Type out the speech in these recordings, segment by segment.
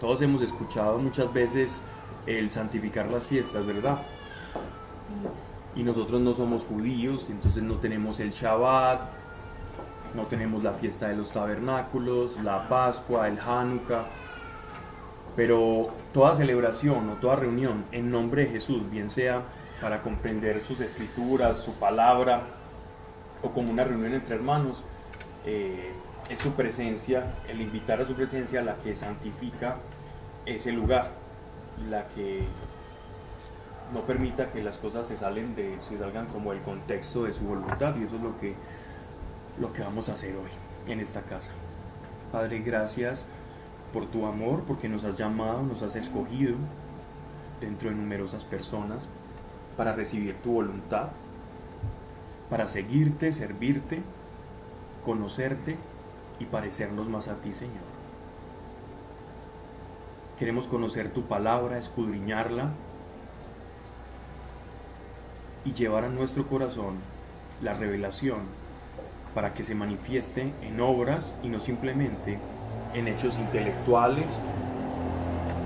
Todos hemos escuchado muchas veces el santificar las fiestas, ¿verdad? Y nosotros no somos judíos, entonces no tenemos el Shabbat, no tenemos la fiesta de los tabernáculos, la Pascua, el Hanukkah. Pero toda celebración o toda reunión en nombre de Jesús, bien sea para comprender sus escrituras, su palabra, o como una reunión entre hermanos, eh, es su presencia, el invitar a su presencia la que santifica ese lugar, la que no permita que las cosas se, salen de, se salgan como el contexto de su voluntad y eso es lo que, lo que vamos a hacer hoy en esta casa. Padre, gracias por tu amor, porque nos has llamado, nos has escogido dentro de numerosas personas para recibir tu voluntad, para seguirte, servirte, conocerte y parecernos más a ti, Señor. Queremos conocer tu palabra, escudriñarla y llevar a nuestro corazón la revelación para que se manifieste en obras y no simplemente en hechos intelectuales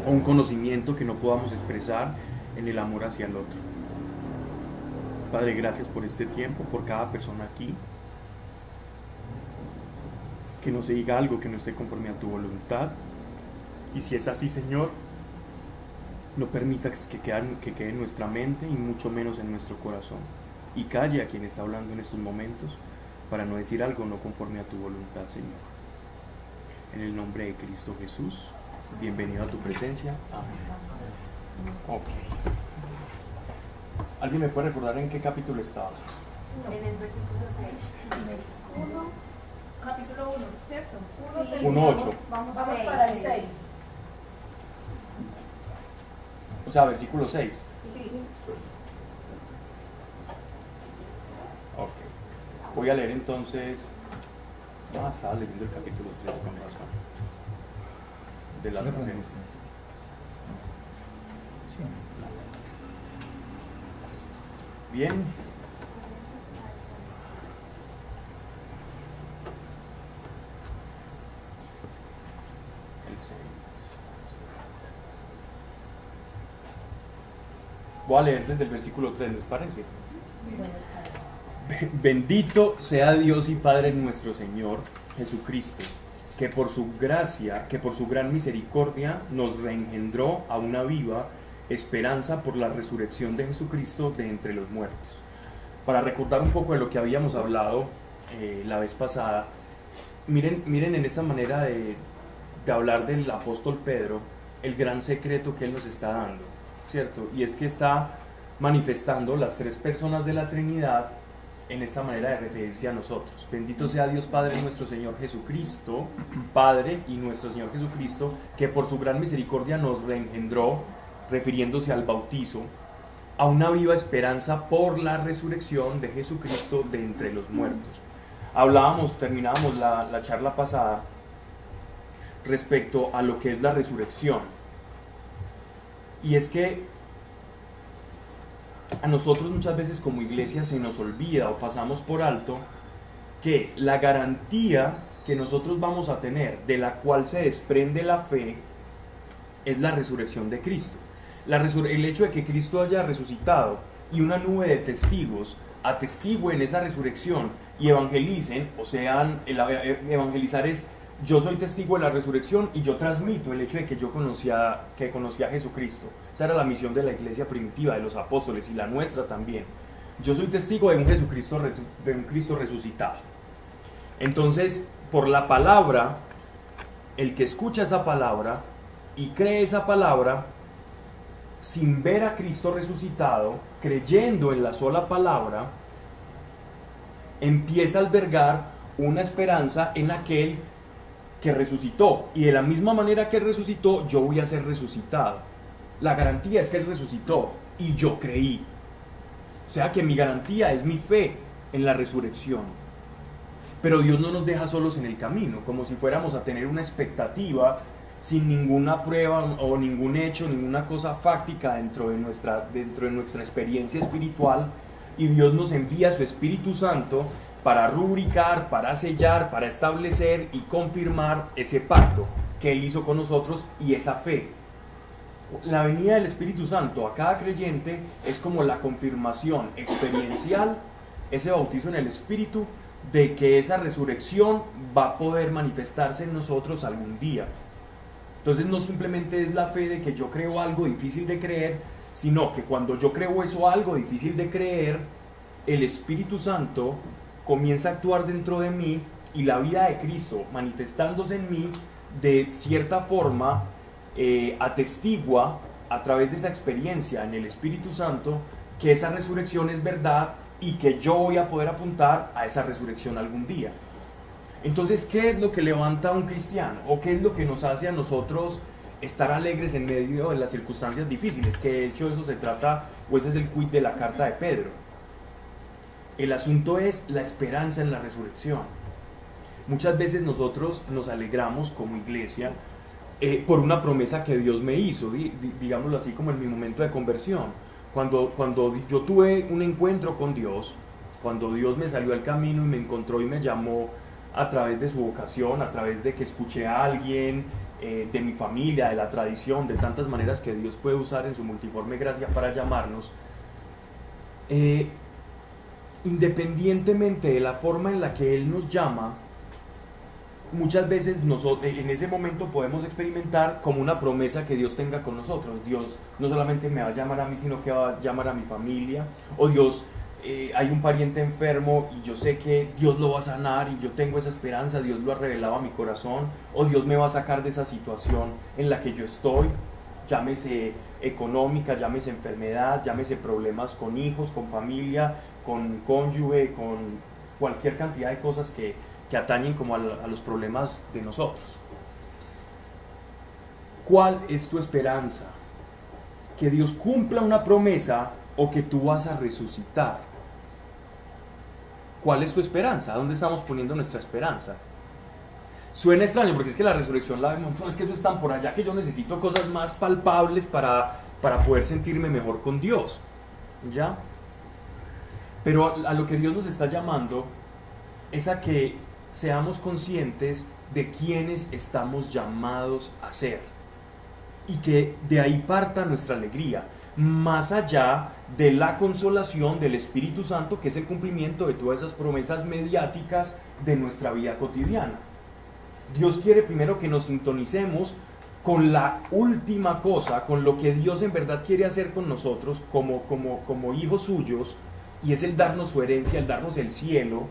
o un conocimiento que no podamos expresar en el amor hacia el otro. Padre, gracias por este tiempo, por cada persona aquí. Que no se diga algo que no esté conforme a tu voluntad. Y si es así, Señor, no permitas que, que quede en nuestra mente y mucho menos en nuestro corazón. Y calle a quien está hablando en estos momentos para no decir algo no conforme a tu voluntad, Señor. En el nombre de Cristo Jesús, bienvenido a tu presencia. Amén. Ok. ¿Alguien me puede recordar en qué capítulo estaba? En el versículo 6. 1, capítulo 1, ¿cierto? 1.8. Vamos, Vamos seis, para el seis. 6. O sea, versículo 6. Sí. Ok. Voy a leer entonces. Ah, estaba leyendo el capítulo 3 con razón. De Sí, hacer. Sí. Bien. Voy a leer desde el versículo 3, ¿les parece? Bendito sea Dios y Padre nuestro Señor Jesucristo, que por su gracia, que por su gran misericordia nos reengendró a una viva esperanza por la resurrección de Jesucristo de entre los muertos. Para recordar un poco de lo que habíamos hablado eh, la vez pasada, miren, miren en esta manera de, de hablar del apóstol Pedro, el gran secreto que él nos está dando, ¿cierto? Y es que está manifestando las tres personas de la Trinidad en esta manera de referirse a nosotros. Bendito sea Dios Padre nuestro Señor Jesucristo, Padre y nuestro Señor Jesucristo, que por su gran misericordia nos reengendró, refiriéndose al bautizo, a una viva esperanza por la resurrección de Jesucristo de entre los muertos. Hablábamos, terminábamos la, la charla pasada respecto a lo que es la resurrección. Y es que a nosotros muchas veces como iglesia se nos olvida o pasamos por alto que la garantía que nosotros vamos a tener, de la cual se desprende la fe, es la resurrección de Cristo. La resur- el hecho de que Cristo haya resucitado y una nube de testigos atestiguen esa resurrección y evangelicen, o sean, el ev- evangelizar es yo soy testigo de la resurrección y yo transmito el hecho de que yo conocía, que conocía a Jesucristo. Esa era la misión de la iglesia primitiva, de los apóstoles y la nuestra también. Yo soy testigo de un Jesucristo, de un Cristo resucitado. Entonces, por la palabra, el que escucha esa palabra y cree esa palabra, sin ver a Cristo resucitado, creyendo en la sola palabra, empieza a albergar una esperanza en aquel que resucitó. Y de la misma manera que resucitó, yo voy a ser resucitado. La garantía es que él resucitó y yo creí. O sea que mi garantía es mi fe en la resurrección. Pero Dios no nos deja solos en el camino, como si fuéramos a tener una expectativa sin ninguna prueba o ningún hecho, ninguna cosa fáctica dentro de nuestra, dentro de nuestra experiencia espiritual. Y Dios nos envía su Espíritu Santo para rubricar, para sellar, para establecer y confirmar ese pacto. que Él hizo con nosotros y esa fe. La venida del Espíritu Santo a cada creyente es como la confirmación experiencial, ese bautizo en el Espíritu, de que esa resurrección va a poder manifestarse en nosotros algún día. Entonces no simplemente es la fe de que yo creo algo difícil de creer, sino que cuando yo creo eso algo difícil de creer, el Espíritu Santo comienza a actuar dentro de mí y la vida de Cristo manifestándose en mí de cierta forma eh, atestigua a través de esa experiencia en el Espíritu Santo que esa resurrección es verdad y que yo voy a poder apuntar a esa resurrección algún día. Entonces, ¿qué es lo que levanta a un cristiano? ¿O qué es lo que nos hace a nosotros estar alegres en medio de las circunstancias difíciles? Que de hecho eso se trata, o ese es el quid de la carta de Pedro. El asunto es la esperanza en la resurrección. Muchas veces nosotros nos alegramos como iglesia eh, por una promesa que Dios me hizo, digámoslo así como en mi momento de conversión. Cuando, cuando yo tuve un encuentro con Dios, cuando Dios me salió al camino y me encontró y me llamó a través de su vocación, a través de que escuché a alguien, eh, de mi familia, de la tradición, de tantas maneras que Dios puede usar en su multiforme gracia para llamarnos, eh, independientemente de la forma en la que Él nos llama, muchas veces nosotros, en ese momento podemos experimentar como una promesa que Dios tenga con nosotros. Dios no solamente me va a llamar a mí, sino que va a llamar a mi familia. O Dios, eh, hay un pariente enfermo y yo sé que Dios lo va a sanar y yo tengo esa esperanza, Dios lo ha revelado a mi corazón. O Dios me va a sacar de esa situación en la que yo estoy. Llámese económica, llámese enfermedad, llámese problemas con hijos, con familia, con cónyuge, con cualquier cantidad de cosas que, que atañen como a, los problemas de nosotros. ¿Cuál es tu esperanza? ¿Que Dios cumpla una promesa o que tú vas a resucitar? ¿Cuál es tu esperanza? ¿Dónde estamos poniendo nuestra esperanza? Suena extraño porque es que la resurrección la vemos, es que eso están por allá que yo necesito cosas más palpables para, para poder sentirme mejor con Dios. ¿Ya? Pero a lo que Dios nos está llamando es a que seamos conscientes de quienes estamos llamados a ser y que de ahí parta nuestra alegría, más allá de la consolación del Espíritu Santo, que es el cumplimiento de todas esas promesas mediáticas de nuestra vida cotidiana. Dios quiere primero que nos sintonicemos con la última cosa, con lo que Dios en verdad quiere hacer con nosotros como, como, como hijos suyos, y es el darnos su herencia, el darnos el cielo,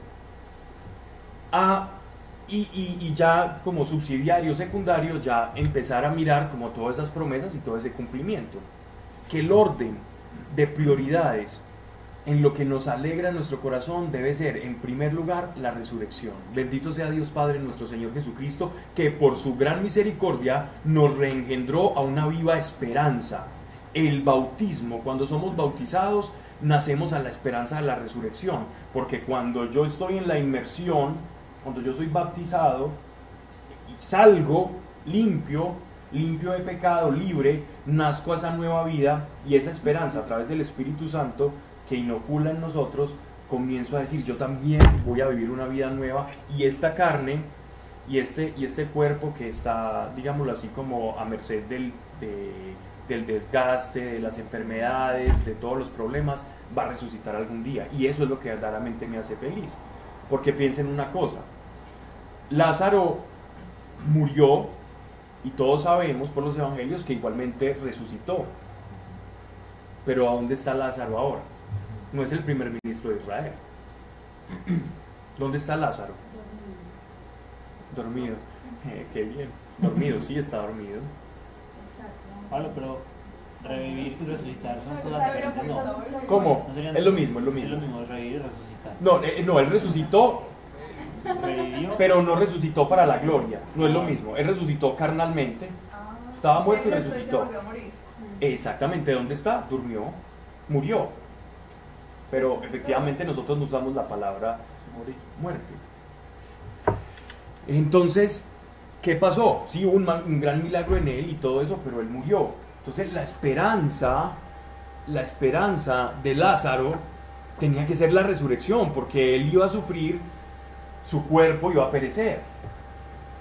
y, ya como subsidiario secundario, ya empezar a mirar como todas esas promesas y todo ese cumplimiento. Que el orden de prioridades en lo que nos alegra nuestro corazón debe ser, en primer lugar, la resurrección. Bendito sea Dios Padre nuestro Señor Jesucristo, que por su gran misericordia nos reengendró a una viva esperanza. El bautismo, cuando somos bautizados, nacemos a la esperanza de la resurrección, porque cuando yo estoy en la inmersión, cuando yo soy bautizado y salgo limpio, limpio de pecado, libre, nazco a esa nueva vida y esa esperanza a través del Espíritu Santo que inocula en nosotros, comienzo a decir, yo también voy a vivir una vida nueva y esta carne y este, y este cuerpo que está, digámoslo así, como a merced del, del desgaste, de las enfermedades, de todos los problemas, va a resucitar algún día. Y eso es lo que verdaderamente me hace feliz. Porque piensen una cosa, Lázaro murió y todos sabemos por los evangelios que igualmente resucitó. Pero ¿a dónde está Lázaro ahora? No es el primer ministro de Israel. ¿Dónde está Lázaro? Dormido. Eh, qué bien. Dormido, sí está dormido. Pablo, pero revivir y resucitar son cosas diferentes, no. ¿Cómo? es lo mismo, es lo mismo. Es lo mismo, revivir y resucitar. No, eh, no, él resucitó, pero no resucitó para la gloria. No es lo mismo. Él resucitó carnalmente. Estaba muerto y resucitó. Exactamente, ¿dónde está? Durmió, murió. Pero efectivamente nosotros no usamos la palabra muerte. Entonces, ¿qué pasó? Sí, hubo un gran milagro en él y todo eso, pero él murió. Entonces la esperanza, la esperanza de Lázaro tenía que ser la resurrección, porque él iba a sufrir, su cuerpo iba a perecer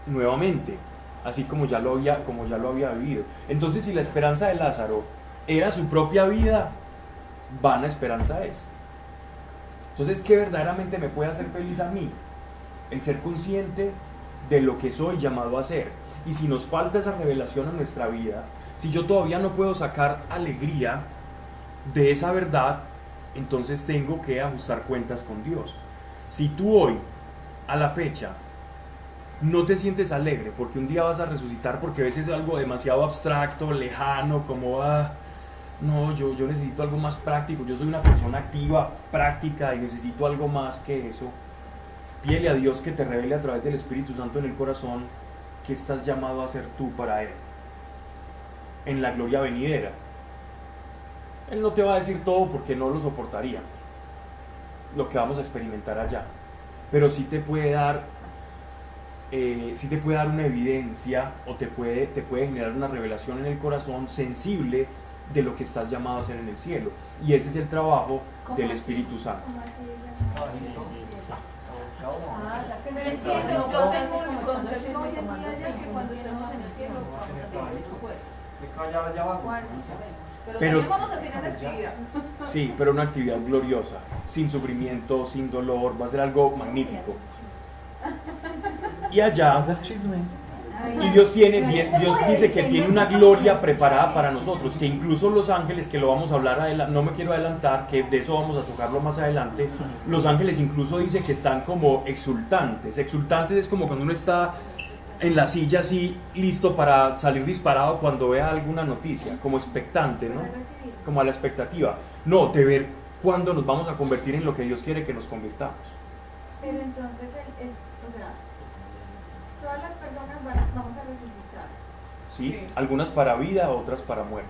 nuevamente. así como ya lo había, como ya lo había vivido. Entonces, si la esperanza de Lázaro era su propia vida, vana esperanza es. Entonces, ¿qué verdaderamente me puede hacer feliz a mí? El ser consciente de lo que soy llamado a ser. Y si nos falta esa revelación en nuestra vida, si yo todavía no puedo sacar alegría de esa verdad, entonces tengo que ajustar cuentas con Dios. Si tú hoy, a la fecha, no te sientes alegre porque un día vas a resucitar porque a veces es algo demasiado abstracto, lejano, como, ah, no, yo, yo necesito algo más práctico, yo soy una persona activa, práctica y necesito algo más que eso. Pídele a Dios que te revele a través del Espíritu Santo en el corazón que estás llamado a ser tú para Él, en la gloria venidera. Él no te va a decir todo porque no lo soportaría, lo que vamos a experimentar allá, pero sí te puede dar eh, sí te puede dar una evidencia o te puede, te puede generar una revelación en el corazón sensible de lo que estás llamado a hacer en el cielo. Y ese es el trabajo del Espíritu Santo. Ah, entiendo, yo tengo el concepto hoy en día ya que cuando estemos en el cielo vamos a tener nuestro cuerpo. Pero, Pero- también vamos a tener actividad. Sí, pero una actividad gloriosa, sin sufrimiento, sin dolor, va a ser algo magnífico. Y allá, y Dios tiene, Dios dice que tiene una gloria preparada para nosotros, que incluso los ángeles, que lo vamos a hablar no me quiero adelantar, que de eso vamos a tocarlo más adelante, los ángeles incluso dice que están como exultantes. Exultantes es como cuando uno está en la silla así, listo para salir disparado cuando vea alguna noticia, como expectante, ¿no? Como a la expectativa. No, de ver cuándo nos vamos a convertir en lo que Dios quiere que nos convirtamos. Pero entonces, o sea, todas las personas van a, vamos a resucitar, ¿sí? Sí. Algunas para vida, otras para muerte.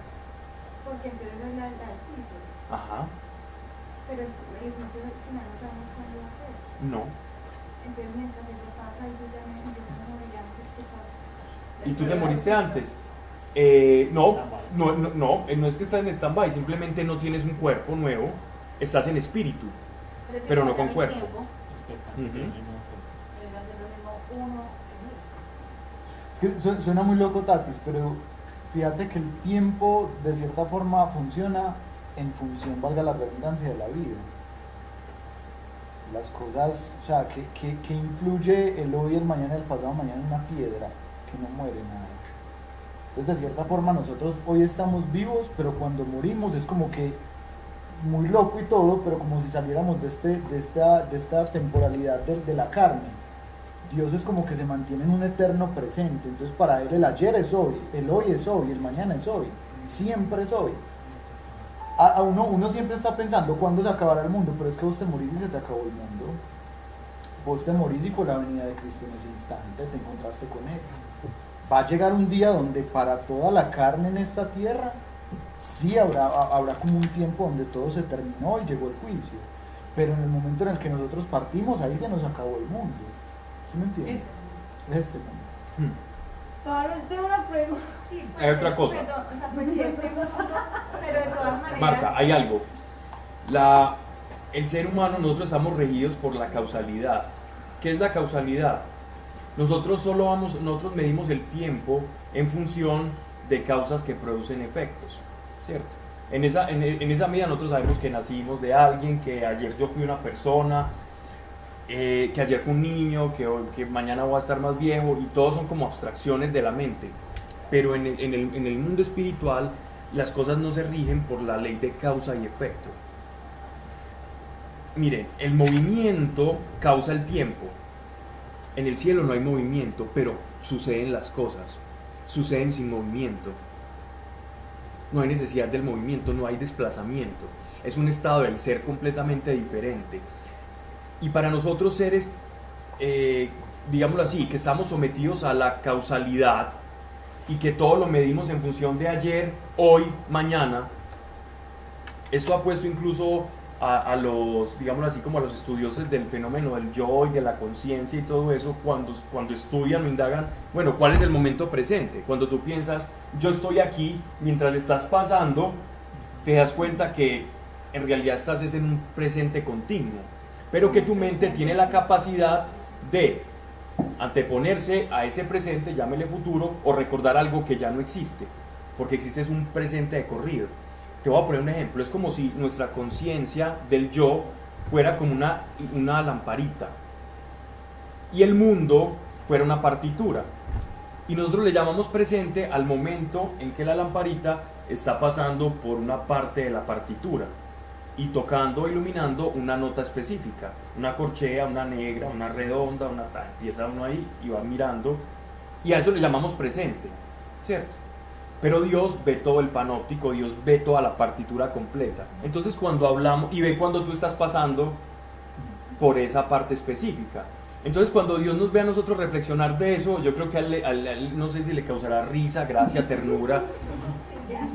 porque entonces es la, la del juicio. Ajá. Pero el, juicio al final no sabemos cuándo va a ser. No. Entonces, mientras eso pasa, yo ya me, yo me moriré antes que pase. ¿Y tú te moriste antes? Eh, no, no, no, no, eh, no es que estás en stand-by, simplemente no tienes un cuerpo nuevo, estás en espíritu. es que Pero no con cuerpo. tiempo, Ujú. eh, va a ser lo mismo uno en Es que su- suena muy loco, Tatis, pero fíjate que el tiempo de cierta forma funciona en función, valga la redundancia, de la vida. Las cosas, o sea, que, que, que influye el hoy, el mañana, el pasado mañana una piedra que no muere nada. Entonces, de cierta forma, nosotros hoy estamos vivos, pero cuando morimos es como que muy loco y todo, pero como si saliéramos de, este, de, esta, de esta temporalidad de la carne. Dios es como que se mantiene en un eterno presente. Entonces para él el ayer es hoy, el hoy es hoy, el mañana es hoy, siempre es hoy. A, uno, uno siempre está pensando cuándo se acabará el mundo, pero es que vos te morís y se te acabó el mundo. Vos te morís y fue la venida de Cristo en ese instante, te encontraste con Él. Va a llegar un día donde para toda la carne en esta tierra, sí habrá, ha- habrá como un tiempo donde todo se terminó y llegó el juicio. Pero en el momento en el que nosotros partimos, ahí se nos acabó el mundo. ¿Sí me entiendes? Este mundo. Hmm. Pablo, tengo una pregunta. Sí, Hay otra cosa. O sea, pues sí, pero de todas maneras. Marta, hay algo. La, el ser humano, nosotros estamos regidos por la causalidad. ¿Qué es la causalidad? Nosotros solo vamos, nosotros medimos el tiempo en función de causas que producen efectos, ¿cierto? En esa, en, en esa medida nosotros sabemos que nacimos de alguien, que ayer yo fui una persona, eh, que ayer fue un niño, que, mañana voy a estar más viejo, y todos son como abstracciones de la mente. Pero en el mundo espiritual las cosas no se rigen por la ley de causa y efecto. Miren, el movimiento causa el tiempo. En el cielo no hay movimiento, pero suceden las cosas. Suceden sin movimiento. No hay necesidad del movimiento, no hay desplazamiento. Es un estado del ser completamente diferente. Y para nosotros seres, eh, digámoslo así, que estamos sometidos a la causalidad y que todo lo medimos en función de ayer, hoy, mañana, esto ha puesto incluso a, los, digámoslo así, como a los estudiosos del fenómeno del yo y de la conciencia y todo eso, cuando, cuando estudian o indagan, bueno, ¿cuál es el momento presente? Cuando tú piensas, yo estoy aquí, mientras estás pasando, te das cuenta que en realidad estás es en un presente continuo, pero que tu mente tiene la capacidad de Anteponerse a ese presente, llámele futuro, o recordar algo que ya no existe, porque existe es un presente de corrido. Te voy a poner un ejemplo, es como si nuestra conciencia del yo fuera como una, una lamparita y el mundo fuera una partitura. Y nosotros le llamamos presente al momento en que la lamparita está pasando por una parte de la partitura y tocando o iluminando una nota específica, una corchea, una negra, una redonda, una tal. Empieza uno ahí y va mirando y a eso le llamamos presente, ¿cierto? Pero Dios ve todo el panóptico, Dios ve toda la partitura completa. Entonces cuando hablamos y ve cuando tú estás pasando por esa parte específica. Entonces cuando Dios nos ve a nosotros reflexionar de eso, yo creo que a él, no sé si le causará risa, gracia, ternura,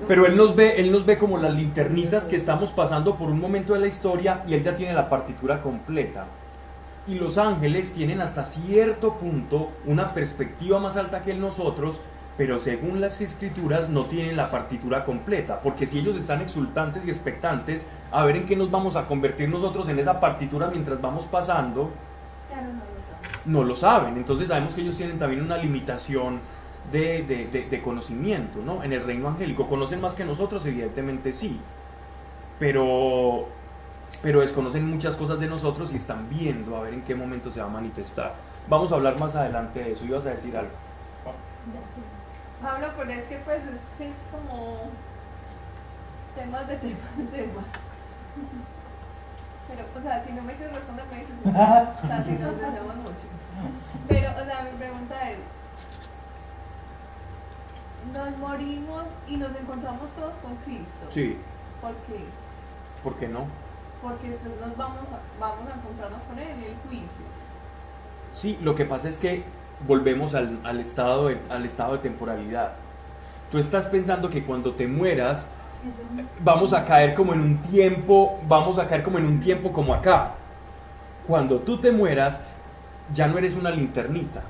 pero él nos ve, él nos ve como las linternitas que estamos pasando por un momento de la historia y él ya tiene la partitura completa. Y los ángeles tienen hasta cierto punto una perspectiva más alta que nosotros, pero según las escrituras no tienen la partitura completa, porque si ellos están exultantes y expectantes a ver en qué nos vamos a convertir nosotros en esa partitura mientras vamos pasando, no lo saben. Entonces sabemos que ellos tienen también una limitación de, conocimiento, ¿no? En el reino angélico. ¿Conocen más que nosotros? Evidentemente sí. Pero, pero desconocen muchas cosas de nosotros y están viendo a ver en qué momento se va a manifestar. Vamos a hablar más adelante de eso. ¿Ibas a decir algo? Pablo, pero es que pues es, como temas de temas de temas. Pero, o sea, si no me quieres responder, me dices, o sea, si nos desviamos mucho. Pero, o sea, mi pregunta es, nos morimos y nos encontramos todos con Cristo. Sí. ¿Por qué? ¿Por qué no? Porque después nos vamos a, vamos a encontrarnos con Él en el juicio. Sí, lo que pasa es que volvemos al, al, estado de, al estado de temporalidad. Tú estás pensando que cuando te mueras vamos a caer como en un tiempo, vamos a caer como en un tiempo como acá. Cuando tú te mueras, ya no eres una linternita.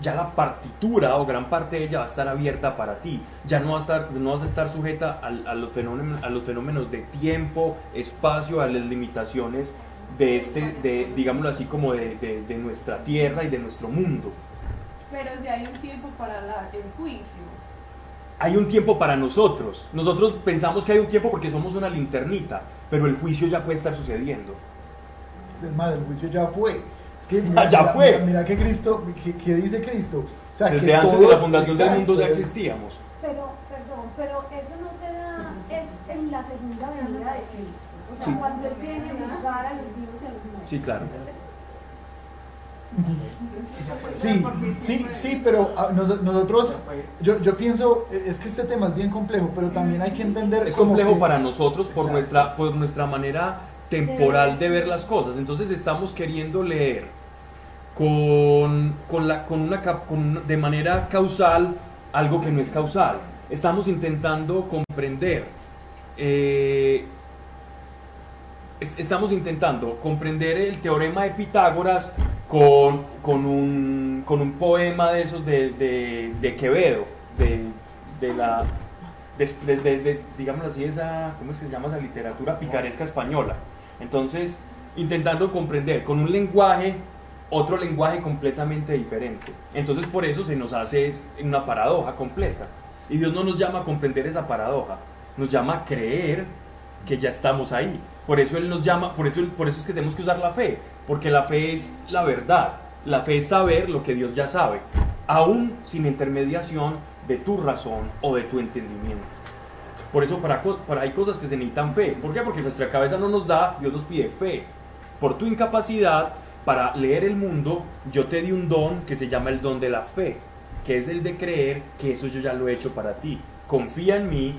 Ya la partitura o gran parte de ella va a estar abierta para ti. Ya no, a estar, no vas a estar sujeta a, los fenómenos, a los fenómenos de tiempo, espacio, a las limitaciones de este, de, digámoslo así, como de, de, nuestra tierra y de nuestro mundo. Pero si hay un tiempo para el juicio hay un tiempo para nosotros. Nosotros pensamos que hay un tiempo porque somos una linternita, pero el juicio ya puede estar sucediendo. Madre, el juicio ya fue. Que ya fue. Mira, que Cristo, que, dice Cristo. O sea, Desde antes de la fundación del mundo ya existíamos. Pero, perdón, pero eso no se da es en la segunda venida de Cristo. O sea, cuando Él viene a juzgar a los vivos y a los muertos. Sí, claro. Sí, sí, sí, pero ah, nosotros, yo, yo pienso, es que este tema es bien complejo, pero también hay que entender... Es complejo para nosotros por nuestra, por nuestra manera temporal de ver las cosas. Entonces estamos queriendo leer con, con, la, con una, con, de manera causal algo que no es causal. Estamos intentando comprender eh, estamos intentando comprender el teorema de Pitágoras con, con, un, con un poema de esos de, de, de Quevedo, de, de la, de, digámoslo así, esa, ¿cómo es que se llama esa literatura picaresca española? Entonces, intentando comprender con un lenguaje, otro lenguaje completamente diferente. Entonces, por eso se nos hace una paradoja completa. Y Dios no nos llama a comprender esa paradoja, nos llama a creer que ya estamos ahí. Por eso Él nos llama, por eso, por eso es que tenemos que usar la fe, porque la fe es la verdad, la fe es saber lo que Dios ya sabe, aún sin intermediación de tu razón o de tu entendimiento. Por eso para, para hay cosas que se necesitan fe. ¿Por qué? Porque nuestra cabeza no nos da, Dios nos pide fe. Por tu incapacidad para leer el mundo, yo te di un don que se llama el don de la fe, que es el de creer que eso yo ya lo he hecho para ti. Confía en mí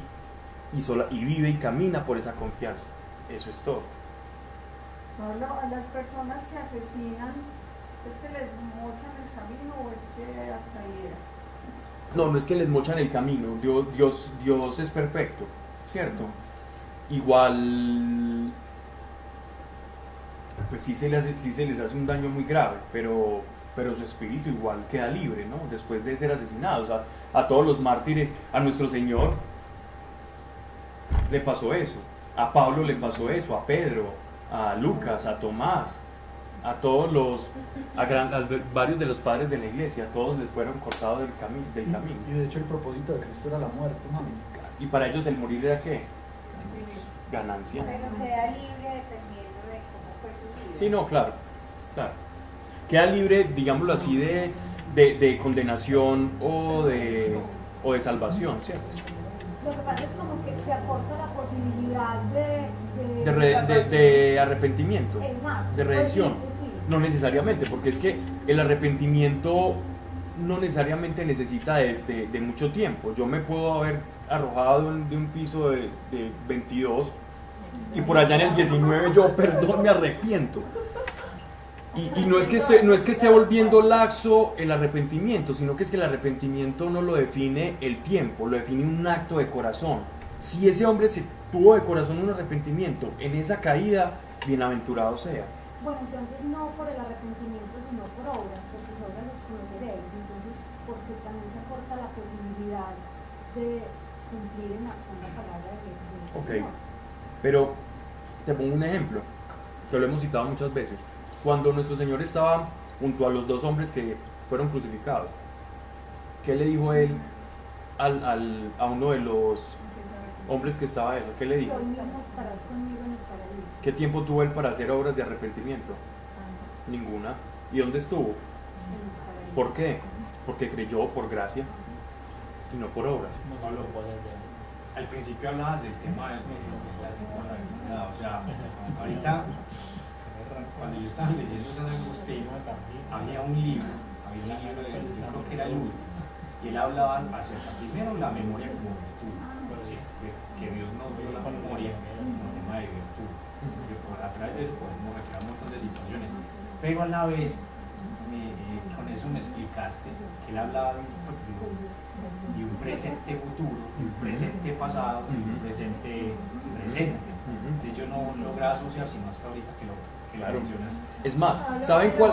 y, sola, y vive y camina por esa confianza. Eso es todo. Pablo, a las personas que asesinan, ¿es que les mochan el camino o es que hasta ahí era? No, no es que les mochan el camino, Dios, Dios, Dios es perfecto, ¿cierto? Igual, pues sí se, les hace, sí se les hace un daño muy grave, pero, pero su espíritu igual queda libre, ¿no? Después de ser asesinados, a, a todos los mártires, a nuestro Señor, le pasó eso. A Pablo le pasó eso, a Pedro, a Lucas, a Tomás. a todos los, a, gran- a varios de los padres de la iglesia, a todos les fueron cortados del, cami- del camino. Y de hecho el propósito de Cristo era la muerte, ¿no? Y para ellos el morir era qué? Ganancia. Pero queda libre de cómo fue su vida. Sí, no, claro, claro. Queda libre, digámoslo así, de, de, de condenación o de, o de salvación, ¿cierto? Lo que pasa es como que se aporta la posibilidad de... De, re- de- de arrepentimiento, Exacto. de redención. Pues sí. No necesariamente, porque es que el arrepentimiento no necesariamente necesita de, de- de mucho tiempo. Yo me puedo haber arrojado de un, de un piso de, de 22 y por allá en el 19 yo, perdón, me arrepiento. Y, y no, es que esté, no es que esté volviendo laxo el arrepentimiento, sino que es que el arrepentimiento no lo define el tiempo, lo define un acto de corazón. Si ese hombre se tuvo de corazón un arrepentimiento en esa caída, bienaventurado sea. Bueno, entonces no por el arrepentimiento, sino por obras, porque sus obras los conoceréis. Entonces, porque también se aporta la posibilidad de cumplir en acción la palabra de Dios. Ok. Pero te pongo un ejemplo, que lo hemos citado muchas veces. Cuando nuestro Señor estaba junto a los dos hombres que fueron crucificados, ¿qué le dijo él al, al- a uno de los hombres que estaba eso? ¿Qué le dijo? ¿Qué tiempo tuvo él para hacer obras de arrepentimiento? Ninguna. ¿Y dónde estuvo? En el paraíso. ¿Por qué? Porque creyó por gracia y no por obras. No lo puedes ver. Al principio hablabas del tema de la o sea, ahorita cuando yo estaba leyendo San Agustín, había un libro, había un libro de yo creo que era el último, y él hablaba acerca primero la memoria como virtud, que, Dios nos dio la memoria como tema de virtud, que por, a través podemos recrear un montón de situaciones, pero a la vez eh, con eso me explicaste que él hablaba de un, de un presente futuro, un presente pasado y un presente presente. Entonces yo no lograba asociar sino hasta ahorita que lo, que lo Claro. mencionas. Es más, ¿saben cuál?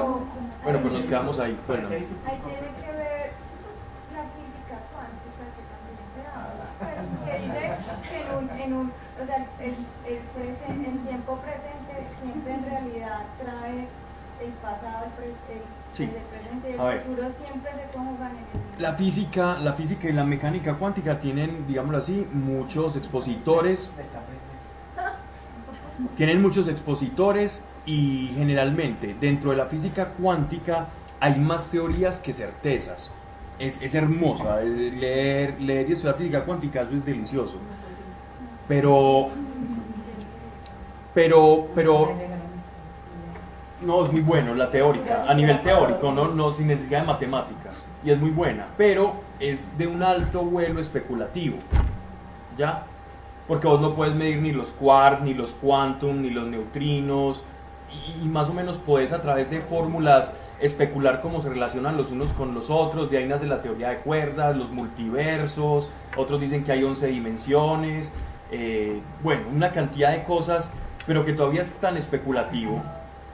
Bueno, pues nos quedamos ahí. Bueno, Ahí tiene que ver la física cuántica que también se habla. Pues, que dice que en un, en un o sea, el, el, presen- el tiempo presente siempre en realidad trae el pasado, el, pre- el, Sí. el presente y el A ver. futuro siempre se conjugan en el. La física, la física y la mecánica cuántica tienen, digámoslo así, muchos expositores, tienen muchos expositores y generalmente dentro de la física cuántica hay más teorías que certezas. Es, es hermosa, eh, leer, leer y estudiar física cuántica, eso es delicioso. Pero, pero, pero, no, es muy bueno la teórica, a nivel teórico, no, no sin necesidad de matemáticas. Y es muy buena, pero es de un alto vuelo especulativo. ¿Ya? Porque vos no puedes medir ni los quarks, ni los quantum, ni los neutrinos. Y, más o menos podés a través de fórmulas especular cómo se relacionan los unos con los otros. De ahí nace la teoría de cuerdas, los multiversos. Otros dicen que hay 11 dimensiones. eh, bueno, una cantidad de cosas, pero que todavía es tan especulativo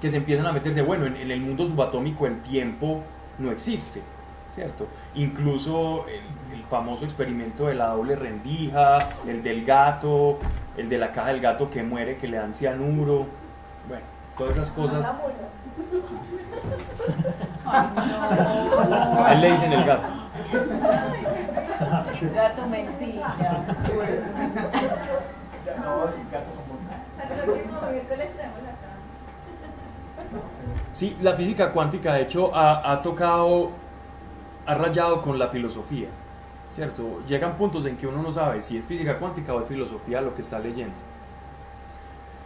que se empiezan a meterse, bueno, en, en el mundo subatómico el tiempo no existe, ¿cierto? Incluso el, el famoso experimento de la doble rendija, el del gato, el de la caja del gato que muere, que le dan cianuro, bueno, todas esas cosas, a él le dicen el gato. Gato mentira. Al próximo miércoles tenemos acá. Sí, la física cuántica de hecho ha, ha tocado, ha rayado con la filosofía, ¿cierto? Llegan puntos en que uno no sabe si es física cuántica o es filosofía lo que está leyendo.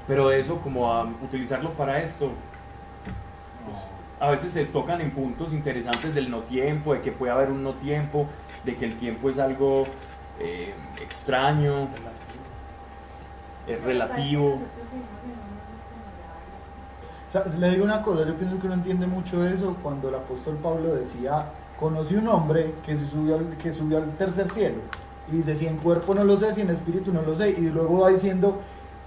Pero eso, como a utilizarlo para esto, pues, a veces se tocan en puntos interesantes del no tiempo, de que puede haber un no tiempo, de que el tiempo es algo eh, extraño, es relativo. Le digo una cosa, yo pienso que uno entiende mucho eso cuando el apóstol Pablo decía, conocí un hombre que, subió al, que subió al tercer cielo. Y dice, si en cuerpo no lo sé, si en espíritu no lo sé. Y luego va diciendo,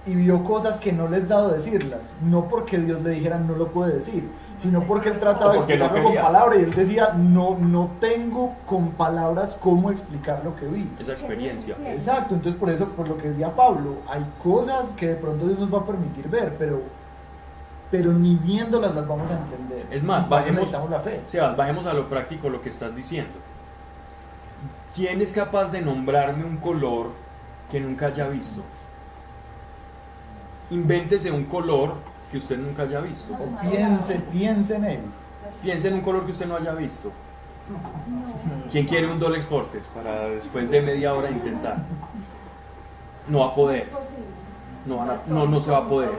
y vio cosas que no les dado decirlas. No porque Dios le dijera, no lo puede decir, sino porque él trataba de O porque no explicarlo con palabras. Y él decía, no, no tengo con palabras cómo explicar lo que vi. Esa experiencia. Exacto, entonces por eso, por lo que decía Pablo, hay cosas que de pronto Dios nos va a permitir ver, pero pero ni viéndolas las vamos a entender. Es más, bajemos, la fe. Sebas, bajemos a lo práctico lo que estás diciendo. ¿Quién es capaz de nombrarme un color que nunca haya visto? Invéntese un color que usted nunca haya visto. O piense, piense en él. Piense en un color que usted no haya visto. ¿Quién quiere un Dolex Fortes para después de media hora intentar? No va a poder. No, van a- no, no se va a poder.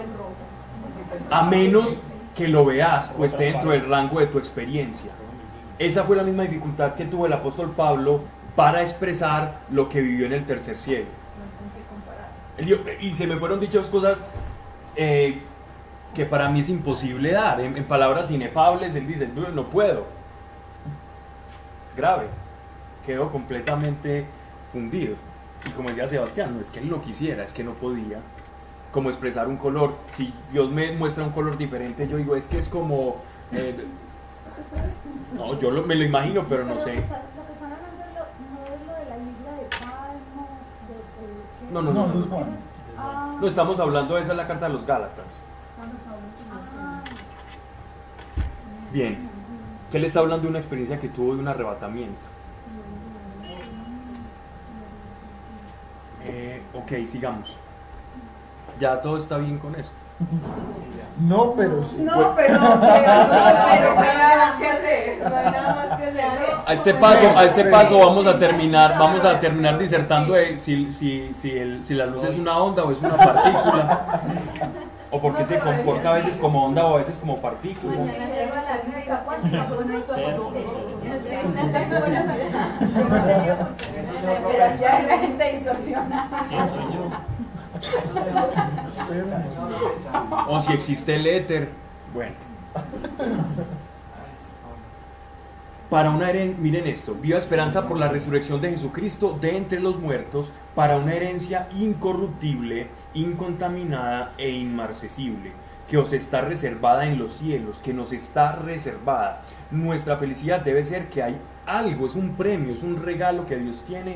A menos que lo veas o esté dentro del rango de tu experiencia. Esa fue la misma dificultad que tuvo el apóstol Pablo para expresar lo que vivió en el tercer cielo. Y se me fueron dichas cosas eh, que para mí es imposible dar. En, en palabras inefables, él dice, no puedo. Grave. Quedó completamente fundido. Y como decía Sebastián, no es que él lo quisiera, es que no podía. Como expresar un color. Si Dios me muestra un color diferente, yo digo, es que es como... eh, no, yo lo- me lo imagino, pero no sé. que está- Lo que están hablando es lo, no ¿qué? No, no, No. Ah, No estamos hablando de esa es la carta de los Gálatas. ah, Bien. Que él está hablando de una experiencia que tuvo de un arrebatamiento. Eh, ok, sigamos. Ya todo está bien con eso. No, pero sí. No, pero, pero, pero, pero, no hay nada más que hacer. No hay nada más que hacer. A este paso, a este paso vamos a terminar, vamos a terminar disertando de si, si, si, el- si la luz es una onda o es una partícula. O por qué se comporta a veces como onda o a veces como partícula. pues. Pero la gente distorsiona. O si existe el éter. Bueno. Para una herencia, miren esto, viva esperanza por la resurrección de Jesucristo de entre los muertos, para una herencia incorruptible, incontaminada e inmarcesible, que os está reservada en los cielos, que nos está reservada. Nuestra felicidad debe ser que hay algo, es un premio, es un regalo que Dios tiene,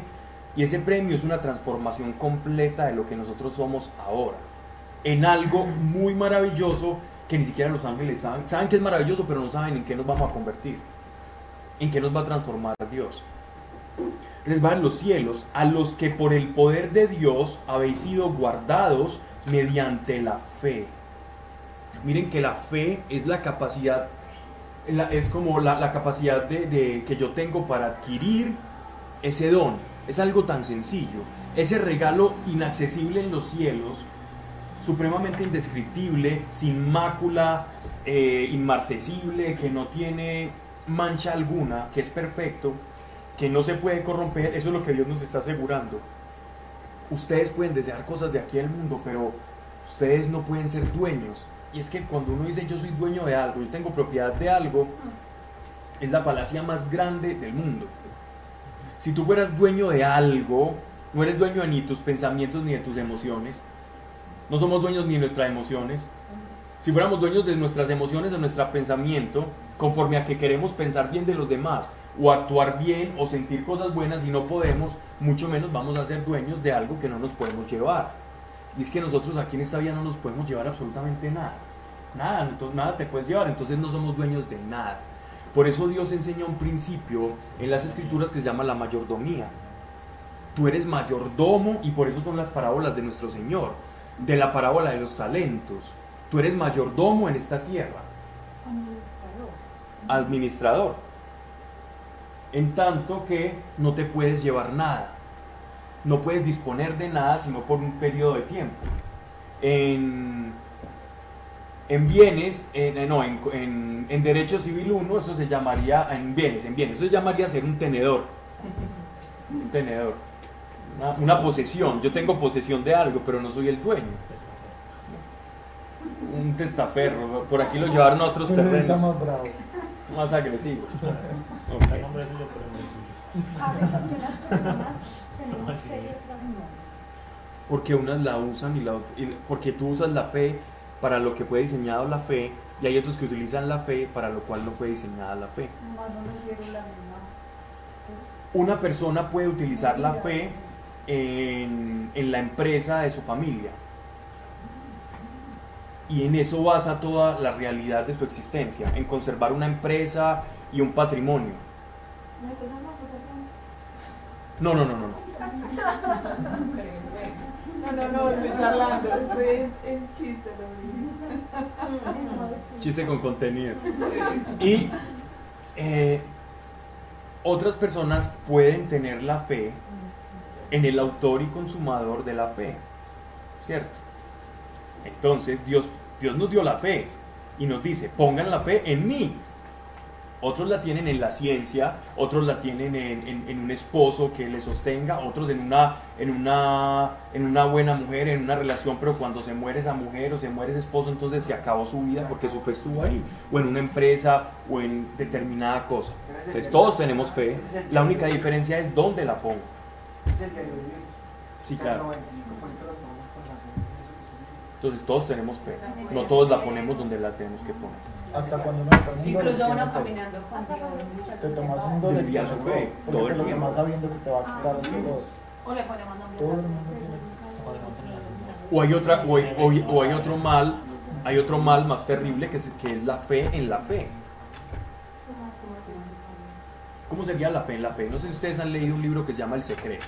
y ese premio es una transformación completa de lo que nosotros somos ahora en algo muy maravilloso que ni siquiera los ángeles saben. Saben que es maravilloso, pero no saben en qué nos vamos a convertir. En qué nos va a transformar Dios. Les va en los cielos, a los que por el poder de Dios habéis sido guardados mediante la fe. Miren que la fe es la capacidad, es como la, capacidad de- que yo tengo para adquirir ese don. Es algo tan sencillo. Ese regalo inaccesible en los cielos supremamente indescriptible, sin mácula, eh, inmarcesible, que no tiene mancha alguna, que es perfecto, que no se puede corromper, eso es lo que Dios nos está asegurando. Ustedes pueden desear cosas de aquí del mundo, pero ustedes no pueden ser dueños. Y es que cuando uno dice yo soy dueño de algo, yo tengo propiedad de algo, es la falacia más grande del mundo. Si tú fueras dueño de algo, no eres dueño de ni tus pensamientos ni de tus emociones, no somos dueños ni de nuestras emociones. Si fuéramos dueños de nuestras emociones, de nuestro pensamiento, conforme a que queremos pensar bien de los demás, o actuar bien, o sentir cosas buenas y no podemos, mucho menos vamos a ser dueños de algo que no nos podemos llevar. Y es que nosotros aquí en esta vida no nos podemos llevar absolutamente nada. Nada, entonces nada te puedes llevar, entonces no somos dueños de nada. Por eso Dios enseña un principio en las escrituras que se llama la mayordomía. Tú eres mayordomo y por eso son las parábolas de nuestro Señor, de la parábola de los talentos. Tú eres mayordomo en esta tierra, administrador. administrador. En tanto que no te puedes llevar nada. No puedes disponer de nada sino por un periodo de tiempo. En, en bienes, en, en- no, en, en- en derecho civil 1, eso se llamaría, en bienes, en bienes, eso se llamaría ser un tenedor. Un tenedor. Una, una posesión. Yo tengo posesión de algo, pero no soy el dueño. Un testaferro. Por aquí lo llevaron a otros terrenos más bravos. más agresivos. El nombre es suyo, pero no es suyo. Hable con que unas personas tenemos fe y otras no. Porque unas la usan y la ot- y- porque tú usas la fe para lo que fue diseñado la fe y hay otros que utilizan la fe para lo cual no fue diseñada la fe. Una persona puede utilizar la fe en, en la empresa de su familia. y en eso basa toda la realidad de su existencia, en conservar una empresa y un patrimonio. No, no, no, no. no. No, no, no, estoy charlando, fue en chiste lo Chiste con contenido. Y eh, otras personas pueden tener la fe en el autor y consumador de la fe, ¿cierto? Entonces Dios, Dios nos dio la fe y nos dice, pongan la fe en mí. Otros la tienen en la ciencia, otros la tienen en, en- en un esposo que le sostenga, otros en una, en, una, en una buena mujer, en una relación, pero cuando se muere esa mujer o se muere ese esposo, entonces se acabó su vida porque su fe estuvo ahí, o en una empresa o en determinada cosa. Entonces todos tenemos fe, la única diferencia es dónde la pongo. Sí, claro. 95% las tomamos con la fe. Entonces todos tenemos fe, no todos la ponemos donde la tenemos que poner. Hasta cuando uno está en un Incluso dolor, uno caminando. Te tomas un dolor Desvía su fe, todo el tiempo. sabiendo que te va a quitar todo. O le ponemos nombre. Todo el mundo tiene O hay, otra, o hay, o hay- o hay otro mal, hay otro mal más terrible que es, que es la fe en la fe. ¿Cómo sería la fe en la fe? No sé si ustedes han leído un libro que se llama El Secreto.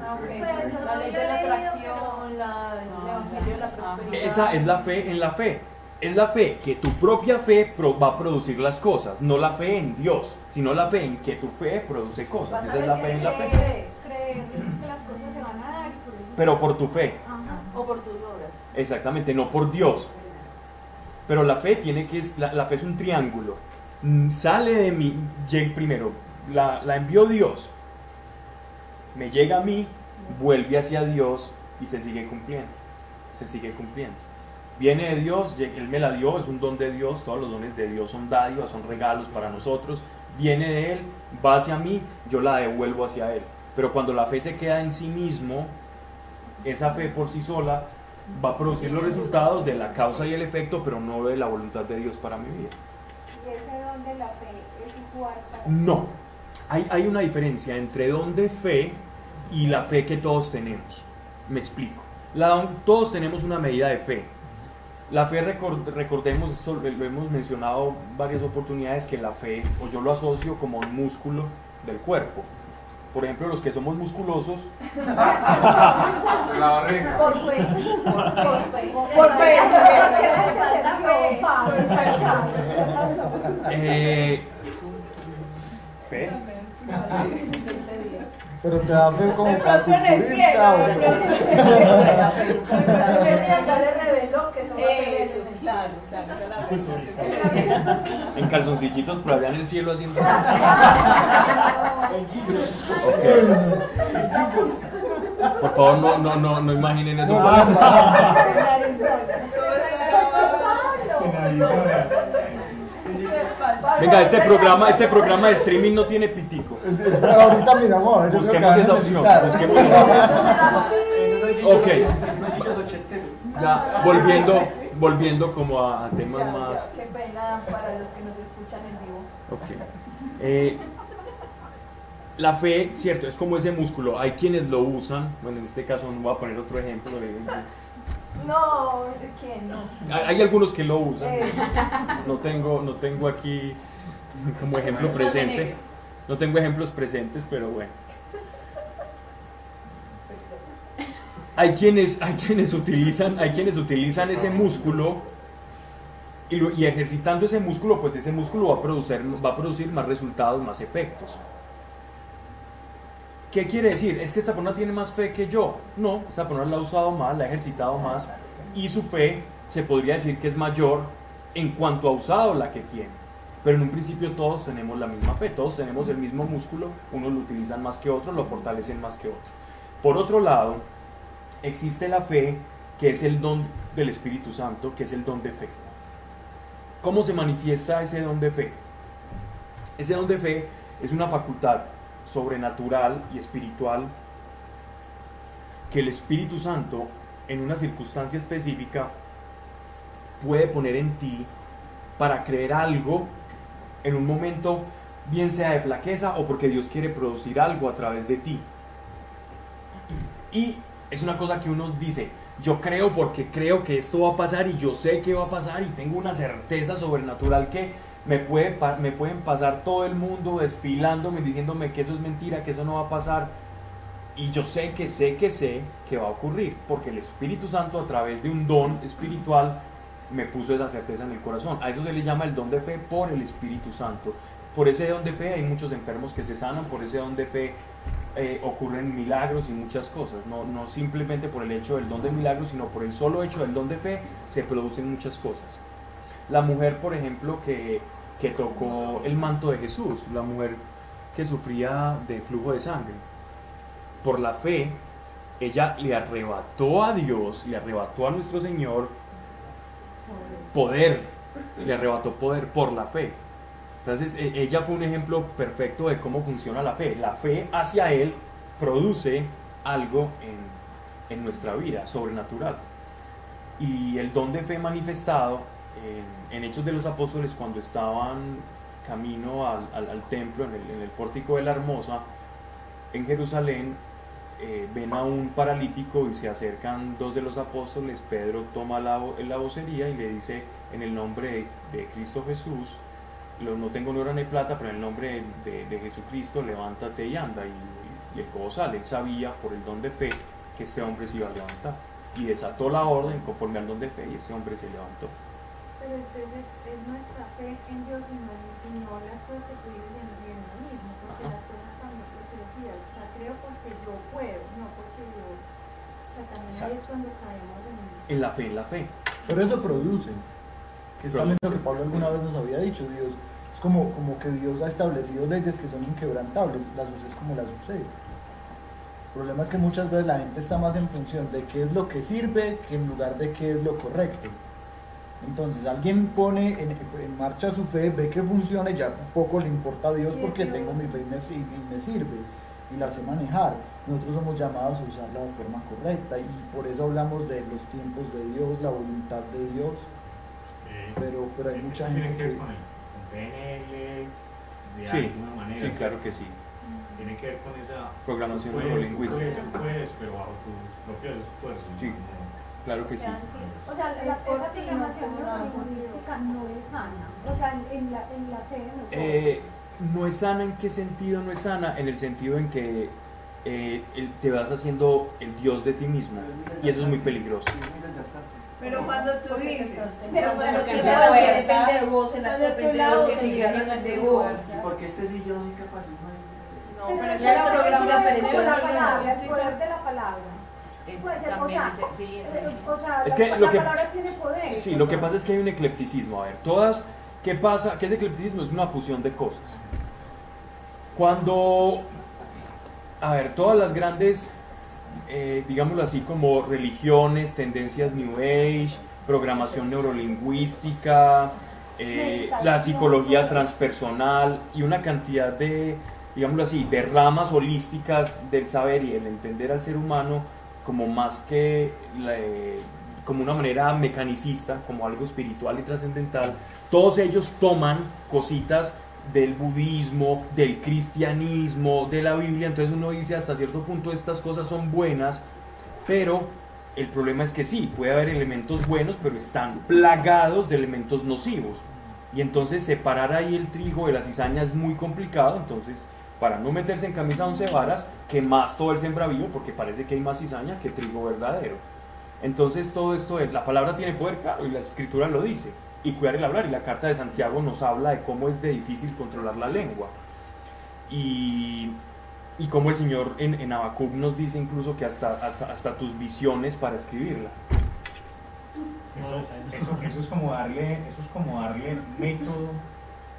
Ah, ok. Pues, La ley de la atracción, la, el evangelio de la prosperidad. Esa es la fe en la fe. Es la fe que tu propia fe pro- va a producir las cosas, no la fe en Dios, sino la fe en que tu fe produce cosas. Esa es la fe en la fe. Creer, creer que las cosas se van a dar y por eso. Pero por tu fe, Ajá. O por tus obras. exactamente, no por Dios. Pero la fe tiene que, la, la fe es un triángulo. Mm, Sale de mí, primero, la, la envió Dios, me llega a mí, vuelve hacia Dios y se sigue cumpliendo. Se sigue cumpliendo. Viene de Dios, Él me la dio, es un don de Dios, todos los dones de Dios son dádivas, son regalos para nosotros. Viene de Él, va hacia mí, yo la devuelvo hacia Él. Pero cuando la fe se queda en sí mismo, esa fe por sí sola va a producir los resultados de la causa y el efecto, pero no de la voluntad de Dios para mi vida. Y ese don de la fe es igual para No, hay, hay una diferencia entre don de fe y la fe que todos tenemos. Me explico. La don- todos tenemos una medida de fe. La fe, record- recordemos, esto lo hemos mencionado varias oportunidades, que la fe, o yo lo asocio como un músculo del cuerpo. Por ejemplo, los que somos musculosos, La barriga. Por fe. Por fe. Por fe. Fe. Eh, Pero te da fe como De pronto en el cielo, culturista, de o-. Ya le reveló que somos Eso, claro, claro, la en calzoncillitos, pero allá en el cielo haciendo... Por favor, no, no, no, no imaginen eso. Venga, este programa, este programa de streaming no tiene pitico. Ahorita miramos Busquemos esa opción. Busquemos esa Ok. Hoyitos ochenteros. Ya, volviendo, volviendo como a, a temas más. Qué pena para los que nos escuchan en vivo. Ok. Eh, la fe, cierto, es como ese músculo. Hay quienes lo usan. Bueno, en este caso no voy a poner otro ejemplo. de- No, ¿quién no? Hay, algunos que lo usan. Eh, No tengo, no tengo aquí como ejemplo presente. No tengo ejemplos presentes, pero bueno. Hay quienes, hay quienes utilizan, hay quienes utilizan ese músculo y, lo- y ejercitando ese músculo, pues ese músculo va a producir, va a producir más resultados, más efectos. ¿Qué quiere decir? Es que esta persona tiene más fe que yo. No, esta persona la ha usado más, la ha ejercitado más y su fe se podría decir que es mayor en cuanto a usado la que tiene. Pero en un principio todos tenemos la misma fe, todos tenemos el mismo músculo, unos lo utilizan más que otros, lo fortalecen más que otros. Por otro lado, existe la fe que es el don del Espíritu Santo, que es el don de fe. ¿Cómo se manifiesta ese don de fe? Ese don de fe es una facultad sobrenatural y espiritual que el Espíritu Santo en una circunstancia específica puede poner en ti para creer algo en un momento, bien sea de flaqueza o porque Dios quiere producir algo a través de ti. Y es una cosa que uno dice, yo creo porque creo que esto va a pasar y yo sé que va a pasar y tengo una certeza sobrenatural que me, puede, me pueden pasar todo el mundo desfilándome, diciéndome que eso es mentira, que eso no va a pasar. Y yo sé que sé que sé que va a ocurrir, porque el Espíritu Santo a través de un don espiritual me puso esa certeza en el corazón. A eso se le llama el don de fe por el Espíritu Santo. Por ese don de fe hay muchos enfermos que se sanan, por ese don de fe eh, ocurren milagros y muchas cosas. No, no simplemente por el hecho del don de milagros, sino por el solo hecho del don de fe se producen muchas cosas. La mujer, por ejemplo, que, que tocó el manto de Jesús, la mujer que sufría de flujo de sangre, por la fe, ella le arrebató a Dios, le arrebató a nuestro Señor poder, le arrebató poder por la fe. Entonces e- ella fue un ejemplo perfecto de cómo funciona la fe. La fe hacia Él produce algo en, en nuestra vida, sobrenatural. Y el don de fe manifestado en, Hechos de los Apóstoles cuando estaban camino al, templo, en el, pórtico de la Hermosa, en Jerusalén, eh, ven a un paralítico y se acercan dos de los apóstoles. Pedro toma la, la vocería y le dice, en el nombre de, Cristo Jesús, lo- no tengo ni oro ni plata, pero en el nombre de, Jesucristo, levántate y anda. Y, y el cojo sale. Él sabía por el don de fe que este hombre se iba a levantar. Y desató la orden conforme al don de fe y este hombre se levantó. Pero entonces es nuestra fe en Dios y no, y no las cosas que tú dices en, en lo mismo, porque las cosas también que decías, o sea, creo porque yo puedo, no porque yo, o sea, también ahí es cuando caemos en En la fe, en la fe. Pero eso produce. Que es también lo que. Pablo alguna vez nos había dicho, Dios. Es como, como que Dios ha establecido leyes que son inquebrantables, las uses como las uses. El problema es que muchas veces la gente está más en función de qué es lo que sirve que en lugar de qué es lo correcto. Entonces alguien pone en, en marcha su fe, ve que funciona y ya poco le importa a Dios porque tengo mi fe y me, y me sirve y la sé manejar. Nosotros somos llamados a usarla de forma correcta y por eso hablamos de los tiempos de Dios, la voluntad de Dios. Pero- pero hay mucha eso tiene gente que ver con el con PNL de Sí, alguna manera. sí, claro que sí. Tiene que ver con esa Programación neurolingüística. puedes, pero bajo tus propios esfuerzos. Sí. ¿no? Claro que sí. O sea, la, esa no programación neurolingüística no es sana. O sea, en, en la, en la fe nosotros. Eh, no es sana en qué sentido no es sana, en el sentido en que eh, el- te vas haciendo el Dios de ti mismo y eso es muy peligroso. Pero cuando tú dices, Pero cuando tú dices, la "Oye, fuerza- depende de vos, el acto Cuando tú depende de ya depende de no vos. ¿Y porque este sí yo no soy capaz? No- No, Pero es el la palabra, el aprendizaje poder de la palabra. Es- que la lo que- palabra tiene poder. Sí, lo que pasa es que hay un eclecticismo. A ver, todas, ¿qué pasa? ¿Qué es eclecticismo? Es una fusión de cosas. Cuando, a ver, todas las grandes, eh, digámoslo así, como religiones, tendencias New Age, programación neurolingüística, eh, la psicología transpersonal y una cantidad de, digámoslo así, de ramas holísticas del saber y el entender al ser humano como más que eh, como una manera mecanicista, como algo espiritual y trascendental, todos ellos toman cositas del budismo, del cristianismo, de la Biblia, entonces uno dice hasta cierto punto estas cosas son buenas, pero el problema es que sí, puede haber elementos buenos, pero están plagados de elementos nocivos. Y entonces separar ahí el trigo de la cizaña es muy complicado, entonces para no meterse en camisa once varas, que más todo el sembradío, porque parece que hay más cizaña que trigo verdadero. Entonces todo esto, es, la palabra tiene poder, claro, y la escritura lo dice, y cuidar el hablar, y la carta de Santiago nos habla de cómo es de difícil controlar la lengua. Y, y cómo el Señor en, en Habacuc nos dice incluso que hasta, hasta, hasta tus visiones para escribirla. Eso, eso, eso es como darle, eso es como darle método,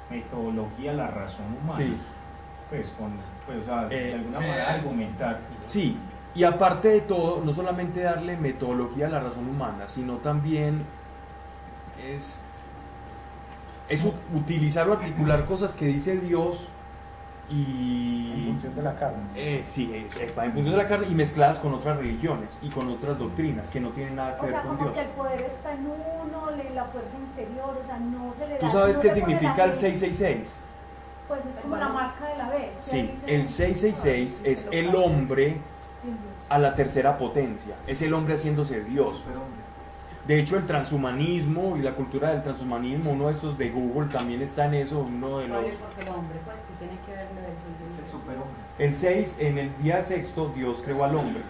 metodología a la razón humana. Sí. Pues con, pues, o sea, de Eh, alguna manera argumentar. Sí, y aparte de todo, no solamente darle metodología a la razón humana, sino también es, es utilizar o articular cosas que dice Dios en y... función de la carne. eh, sí, es- es- en función de la carne y mezcladas con otras religiones y con otras doctrinas que no tienen nada que O sea, ver con como Dios. que el poder está en uno, la fuerza interior, o sea, no se le da. ¿Tú sabes no qué significa el fe, 666? Pues es como la marca de la vez. Sí, el 666 es el hombre a la tercera potencia. Es el hombre haciéndose Dios. De hecho, el transhumanismo y la cultura del transhumanismo, uno de esos de Google también está en eso, uno de los... Porque el hombre, pues, que tiene que ver El superhombre. El 6, en el día sexto, Dios creó al hombre.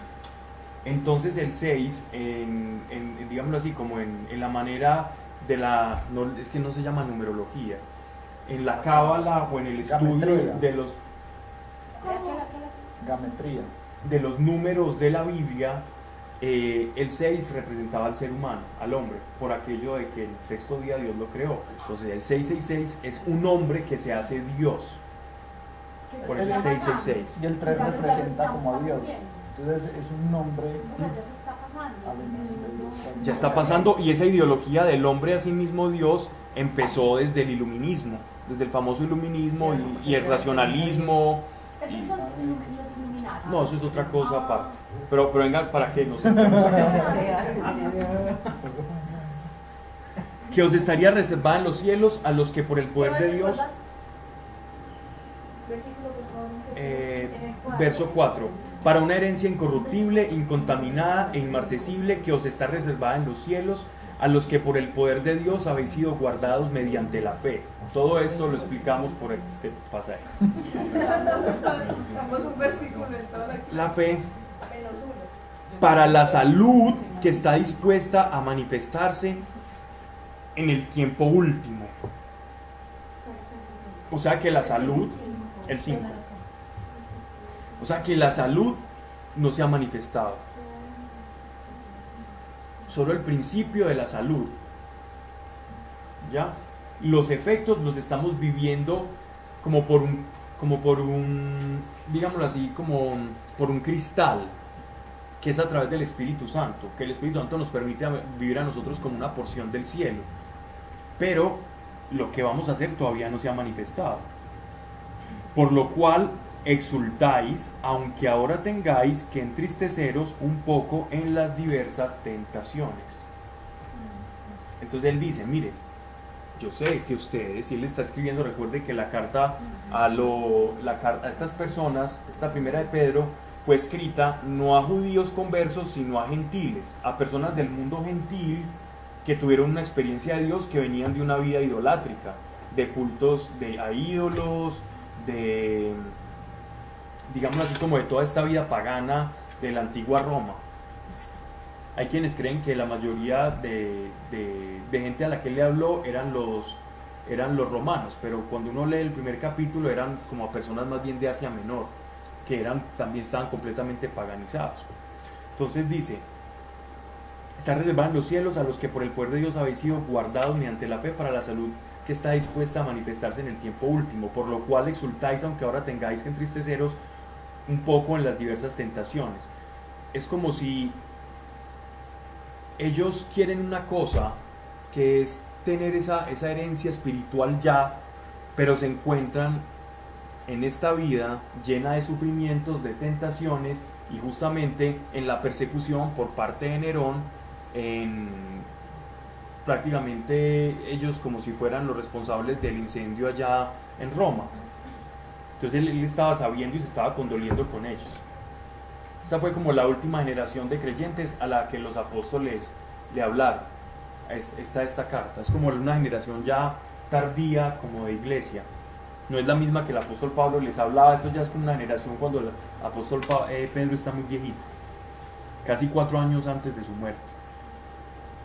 Entonces el 6, en, en- en, digámoslo así, como en, en la manera de la... No, es que no se llama numerología. En la cábala o en el estudio Geometría. de los, Gametría. de los números de la Biblia, eh, el 6 representaba al ser humano, al hombre, por aquello de que el sexto día Dios lo creó. Entonces el 666 es un hombre que se hace Dios. Por eso es 666. Y el 3 Ya lo- ya lo representa como a Dios. Entonces es un nombre. O sea, ya se está pasando. Aleluya. Ya está pasando y esa ideología del hombre a sí mismo Dios empezó desde el iluminismo, desde el famoso iluminismo y, y el racionalismo. Iluminados. No, eso es otra cosa aparte. Pero, pero venga, ¿para qué nos? Que os estaría reservada en los cielos a los que por el poder de Dios... Que Eh, verso 4. Para una herencia incorruptible, incontaminada e inmarcesible que os está reservada en los cielos, a los que por el poder de Dios habéis sido guardados mediante la fe. Todo esto lo explicamos por este pasaje. La fe para la salud que está dispuesta a manifestarse en el tiempo último. O sea que la salud, el 5. O sea que la salud no se ha manifestado. Solo el principio de la salud. ¿Ya? Los efectos los estamos viviendo como por un, como por un, digámoslo así, como por un cristal, que es a través del Espíritu Santo, que el Espíritu Santo nos permite vivir a nosotros como una porción del cielo. Pero lo que vamos a hacer todavía no se ha manifestado. Por lo cual exultáis, aunque ahora tengáis que entristeceros un poco en las diversas tentaciones. Entonces él dice, mire, yo sé que ustedes, y él está escribiendo, recuerde que la carta a, lo, la a estas personas, esta primera de Pedro, fue escrita no a judíos conversos, sino a gentiles, a personas del mundo gentil que tuvieron una experiencia de Dios que venían de una vida idolátrica, de cultos de, a ídolos, de, digamos así, como de toda esta vida pagana de la antigua Roma. Hay quienes creen que la mayoría de, gente a la que él le habló eran los, eran los romanos, pero cuando uno lee el primer capítulo eran como personas más bien de Asia Menor, que eran, también estaban completamente paganizados. Entonces dice, está reservada en los cielos a los que por el poder de Dios habéis sido guardados mediante la fe para la salud que está dispuesta a manifestarse en el tiempo último, por lo cual exultáis aunque ahora tengáis que entristeceros un poco en las diversas tentaciones. Es como si ellos quieren una cosa que es tener esa, esa herencia espiritual ya, pero se encuentran en esta vida llena de sufrimientos, de tentaciones y justamente en la persecución por parte de Nerón, en prácticamente ellos como si fueran los responsables del incendio allá en Roma. Entonces él, estaba sabiendo y se estaba condoliendo con ellos. Esta fue como la última generación de creyentes a la que los apóstoles le hablaron. Es- Esta esta carta. Es como una generación ya tardía como de iglesia. No es la misma que el apóstol Pablo les hablaba. Esto ya es como una generación cuando el apóstol eh, Pedro está muy viejito. Casi cuatro años antes de su muerte.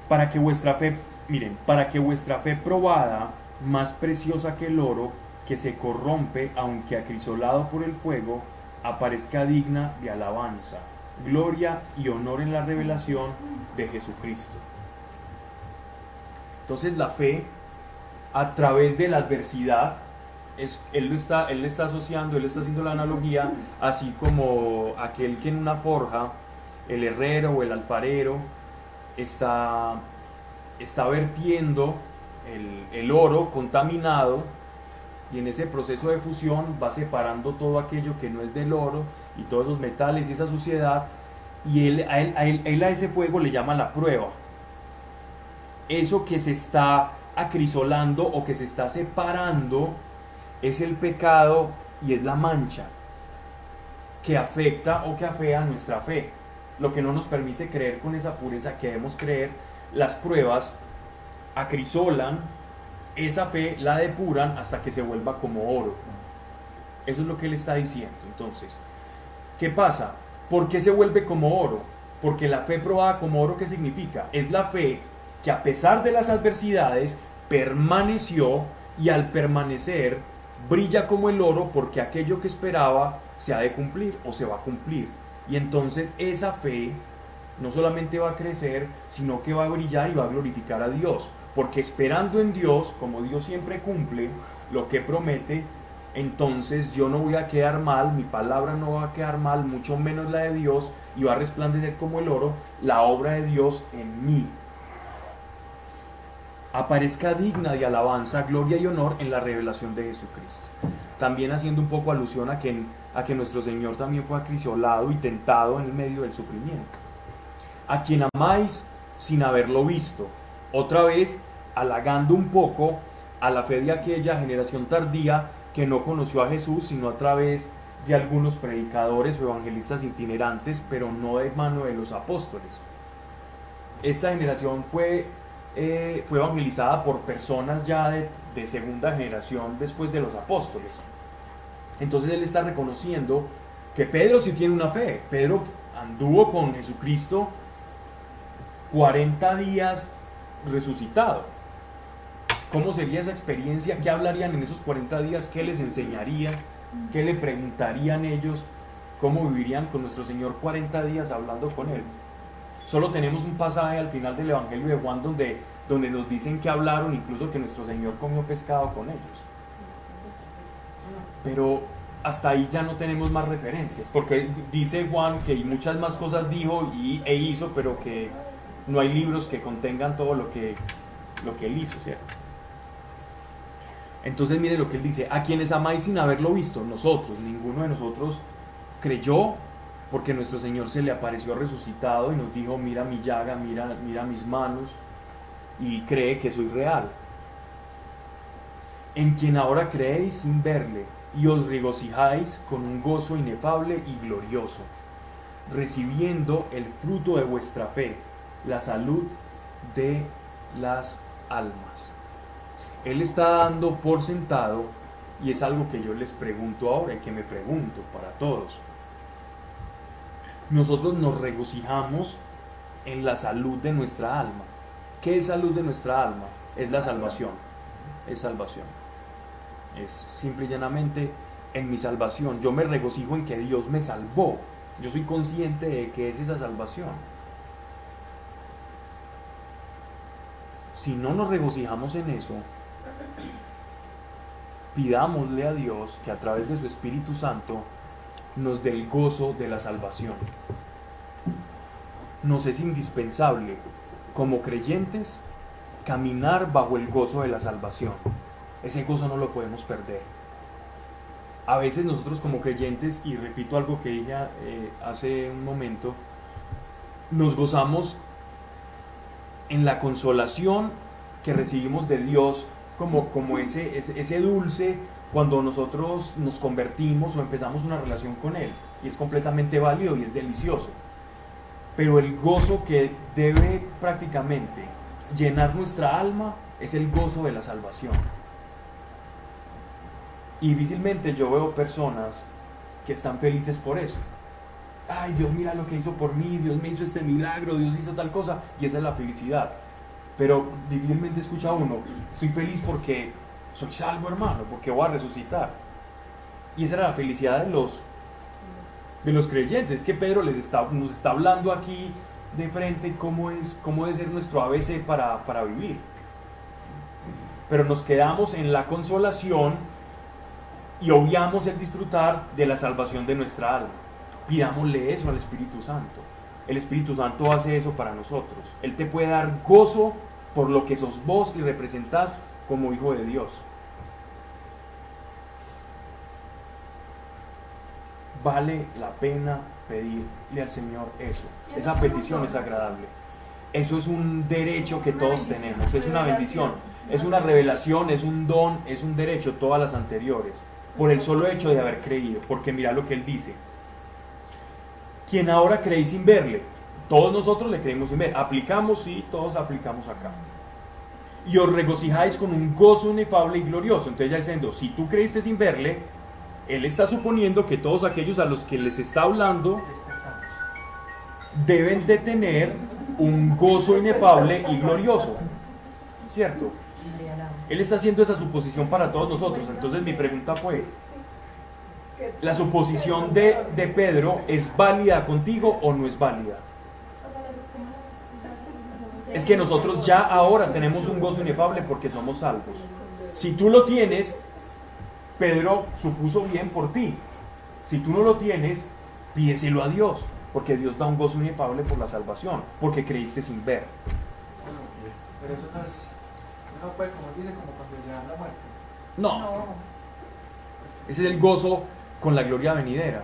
Para que vuestra fe, miren, para que vuestra fe probada, más preciosa que el oro, que se corrompe aunque acrisolado por el fuego, aparezca digna de alabanza, gloria y honor en la revelación de Jesucristo. Entonces la fe, a través de la adversidad, es, él, lo está, él está asociando, él está haciendo la analogía, así como aquel que en una forja, el herrero o el alfarero, está, está vertiendo el, el oro contaminado y en ese proceso de fusión va separando todo aquello que no es del oro y todos esos metales y esa suciedad y él a, él, a él- a ese fuego le llama la prueba. Eso que se está acrisolando o que se está separando es el pecado y es la mancha que afecta o que afea nuestra fe. lo que no nos permite creer con esa pureza que debemos creer, las pruebas acrisolan esa fe, la depuran hasta que se vuelva como oro. Eso es lo que él está diciendo. Entonces, ¿qué pasa? ¿Por qué se vuelve como oro? Porque la fe probada como oro, ¿qué significa? Es la fe que a pesar de las adversidades permaneció y al permanecer brilla como el oro porque aquello que esperaba se ha de cumplir o se va a cumplir. Y entonces esa fe no solamente va a crecer, sino que va a brillar y va a glorificar a Dios. Porque esperando en Dios, como Dios siempre cumple lo que promete, entonces yo no voy a quedar mal, mi palabra no va a quedar mal, mucho menos la de Dios, y va a resplandecer como el oro la obra de Dios en mí. Aparezca digna de alabanza, gloria y honor en la revelación de Jesucristo. También haciendo un poco alusión a que, a que nuestro Señor también fue acrisolado y tentado en el medio del sufrimiento. A quien amáis sin haberlo visto. Otra vez, halagando un poco a la fe de aquella generación tardía que no conoció a Jesús, sino a través de algunos predicadores o evangelistas itinerantes, pero no de mano de los apóstoles. Esta generación fue, eh, fue evangelizada por personas ya de, segunda generación después de los apóstoles. Entonces él está reconociendo que Pedro sí tiene una fe. Pedro anduvo con Jesucristo 40 días resucitado. ¿Cómo sería esa experiencia? ¿Qué hablarían en esos 40 días? ¿Qué les enseñaría? ¿Qué le preguntarían ellos? ¿Cómo vivirían con nuestro Señor 40 días hablando con Él? Solo tenemos un pasaje al final del Evangelio de Juan donde, donde nos dicen que hablaron, incluso que nuestro Señor comió pescado con ellos. Pero hasta ahí ya no tenemos más referencias, porque dice Juan que muchas más cosas dijo y, e hizo, pero que no hay libros que contengan todo lo que, lo que él hizo, ¿cierto? Entonces mire lo que él dice, a quienes amáis sin haberlo visto, nosotros, ninguno de nosotros creyó porque nuestro Señor se le apareció resucitado y nos dijo, mira mi llaga, mira, mira mis manos y cree que soy real. En quien ahora creéis sin verle y os regocijáis con un gozo inefable y glorioso, recibiendo el fruto de vuestra fe, la salud de las almas. Él está dando por sentado, y es algo que yo les pregunto ahora y que me pregunto para todos. Nosotros nos regocijamos en la salud de nuestra alma. ¿Qué es salud de nuestra alma? Es la salvación. Es salvación. Es simple y llanamente en mi salvación. Yo me regocijo en que Dios me salvó. Yo soy consciente de que es esa salvación. Si no nos regocijamos en eso, pidámosle a Dios que a través de su Espíritu Santo nos dé el gozo de la salvación. Nos es indispensable, como creyentes, caminar bajo el gozo de la salvación. Ese gozo no lo podemos perder. A veces nosotros como creyentes, y repito algo que dije eh, hace un momento, nos gozamos en la consolación que recibimos de Dios como, como ese, ese, dulce cuando nosotros nos convertimos o empezamos una relación con Él. Y es completamente válido y es delicioso. Pero el gozo que debe prácticamente llenar nuestra alma es el gozo de la salvación. Y difícilmente yo veo personas que están felices por eso. Ay, Dios mira lo que hizo por mí, Dios me hizo este milagro, Dios hizo tal cosa, y esa es la felicidad. Pero difícilmente escucha uno, estoy feliz porque soy salvo hermano, porque voy a resucitar. Y esa era la felicidad de los, de los creyentes. Es que Pedro les está, nos está hablando aquí de frente cómo, es, cómo debe ser nuestro ABC para, para vivir. Pero nos quedamos en la consolación y obviamos el disfrutar de la salvación de nuestra alma. Pidámosle eso al Espíritu Santo. El Espíritu Santo hace eso para nosotros. Él te puede dar gozo por lo que sos vos y representás como hijo de Dios. Vale la pena pedirle al Señor eso. Esa petición es agradable. Eso es un derecho que todos tenemos, es una bendición, es una revelación, es un don, es un derecho, todas las anteriores, por el solo hecho de haber creído. Porque mira lo que Él dice, quien ahora creéis sin verle. Todos nosotros le creemos sin ver. Aplicamos, sí, todos aplicamos acá. Y os regocijáis con un gozo inefable y glorioso. Entonces ya diciendo, si tú creíste sin verle, él está suponiendo que todos aquellos a los que les está hablando deben de tener un gozo inefable y glorioso. ¿Cierto? Él está haciendo esa suposición para todos nosotros. Entonces mi pregunta fue, ¿la suposición de, de Pedro es válida contigo o no es válida? Es que nosotros ya ahora tenemos un gozo inefable porque somos salvos. Si tú lo tienes, Pedro supuso bien por ti. Si tú no lo tienes, pídeselo a Dios, porque Dios da un gozo inefable por la salvación, porque creíste sin ver. Pero eso no es, no puede, como dice, como cuando se da la muerte. No. Ese es el gozo con la gloria venidera.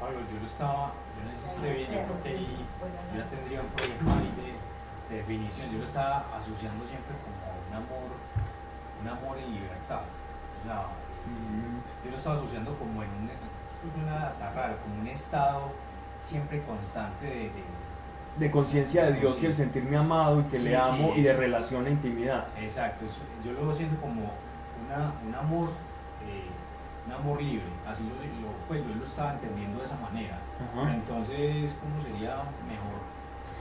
Pablo, yo lo estaba, yo no sé si esté bien, yo creo que ahí yo ya tendría un problema ahí de, de definición. Yo lo estaba asociando siempre como un amor, un amor en libertad. O sea, yo lo estaba asociando como en un, suena hasta raro, como un estado siempre constante de, de- De conciencia de Dios y el sentirme amado y que Sí, le amo sí, y de relación e intimidad. Exacto, yo lo siento como una, un amor, un amor libre, así lo, lo- pues yo lo estaba entendiendo de esa manera. Entonces, ¿cómo sería mejor?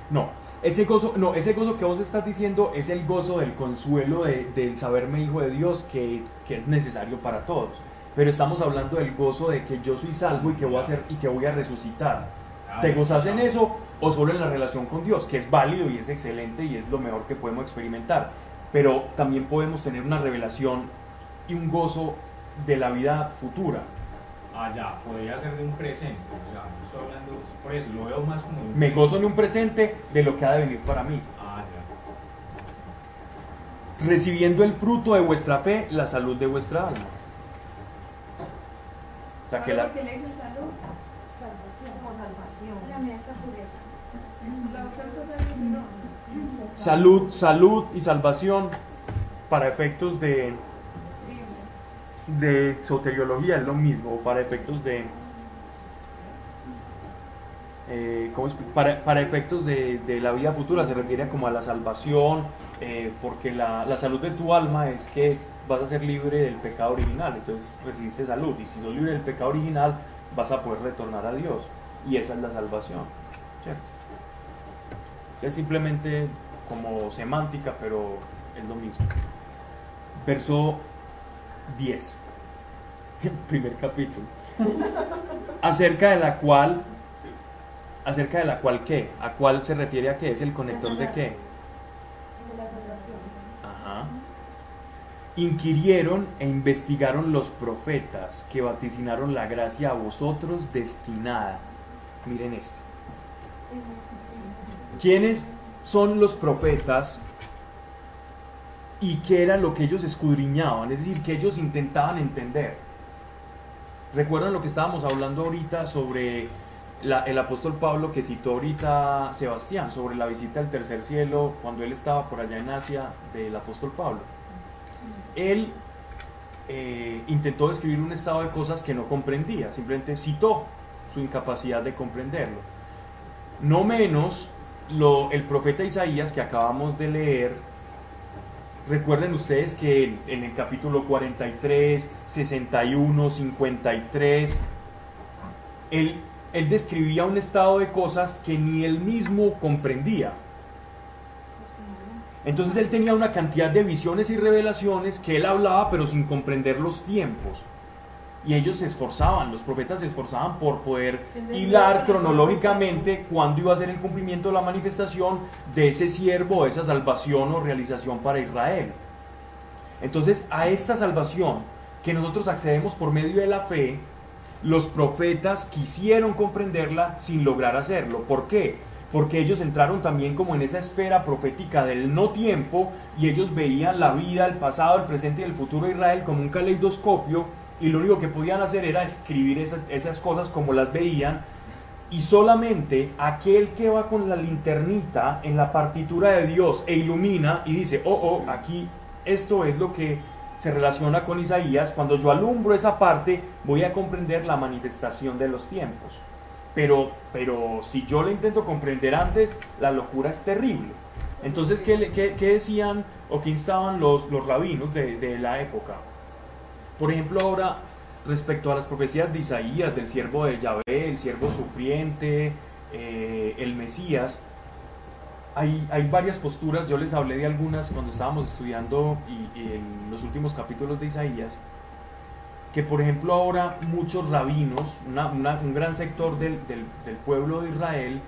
No, ese gozo, no, ese gozo que vos estás diciendo es el gozo del consuelo de- del saberme hijo de Dios que, que es necesario para todos. Pero estamos hablando del gozo de que yo soy salvo y que voy a ser y que voy a resucitar. Ah, ¿Te gozas en eso o solo en la relación con Dios? Que es válido y es excelente y es lo mejor que podemos experimentar. Pero también podemos tener una revelación y un gozo de la vida futura. Ah, ya, podría ser de un presente, o sea, yo estoy hablando, por eso lo veo más como de un Me presente. gozo en un presente de lo que ha de venir para mí. Ah, ya. recibiendo el fruto de vuestra fe, la salud de vuestra alma. O sea, que la, ¿Por qué le dicen salud? Salvación. Como salvación. La mía está pureza. La otra cosa dice no. salud, salud y salvación para efectos de, de soteriología es lo mismo, para efectos de... eh, ¿cómo para, para efectos de, de la vida futura se refiere como a la salvación, eh, porque la, la salud de tu alma es que vas a ser libre del pecado original, entonces recibiste salud, y si sos libre del pecado original vas a poder retornar a Dios, y esa es la salvación, ¿cierto? Es simplemente como semántica, pero es lo mismo. Verso 10, primer capítulo, acerca de la cual, acerca de la cual qué, a cuál se refiere a qué, es el conector de qué. Ajá. Inquirieron e investigaron los profetas que vaticinaron la gracia a vosotros destinada. Miren esto. ¿Quiénes son los profetas y qué era lo que ellos escudriñaban? Es decir, que ellos intentaban entender. ¿Recuerdan lo que estábamos hablando ahorita sobre el apóstol Pablo que citó ahorita Sebastián, sobre la visita al tercer cielo cuando él estaba por allá en Asia del apóstol Pablo? Él eh, intentó describir un estado de cosas que no comprendía, simplemente citó su incapacidad de comprenderlo. No menos el profeta Isaías que acabamos de leer, recuerden ustedes que en, el capítulo 43, 61, 53, él, él describía un estado de cosas que ni él mismo comprendía. Entonces él tenía una cantidad de visiones y revelaciones que él hablaba pero sin comprender los tiempos. Y ellos se esforzaban, los profetas se esforzaban por poder hilar cronológicamente cuándo iba a ser el cumplimiento de la manifestación de ese siervo, esa salvación o realización para Israel. Entonces a esta salvación que nosotros accedemos por medio de la fe, los profetas quisieron comprenderla sin lograr hacerlo. ¿Por qué? Porque ellos entraron también como en esa esfera profética del no tiempo y ellos veían la vida, el pasado, el presente y el futuro de Israel como un caleidoscopio y lo único que podían hacer era escribir esas, cosas como las veían y solamente aquel que va con la linternita en la partitura de Dios e ilumina y dice, oh, oh, aquí esto es lo que se relaciona con Isaías, cuando yo alumbro esa parte voy a comprender la manifestación de los tiempos. pero, pero si yo la intento comprender antes, la locura es terrible. Entonces, ¿qué, qué- qué decían o qué instaban los, los rabinos de, de la época? Por ejemplo, ahora, respecto a las profecías de Isaías, del siervo de Yahvé, el siervo sufriente, eh, el Mesías, hay, varias posturas, yo les hablé de algunas cuando estábamos estudiando y, en los últimos capítulos de Isaías, que por ejemplo ahora muchos rabinos, un gran sector del pueblo de Israel,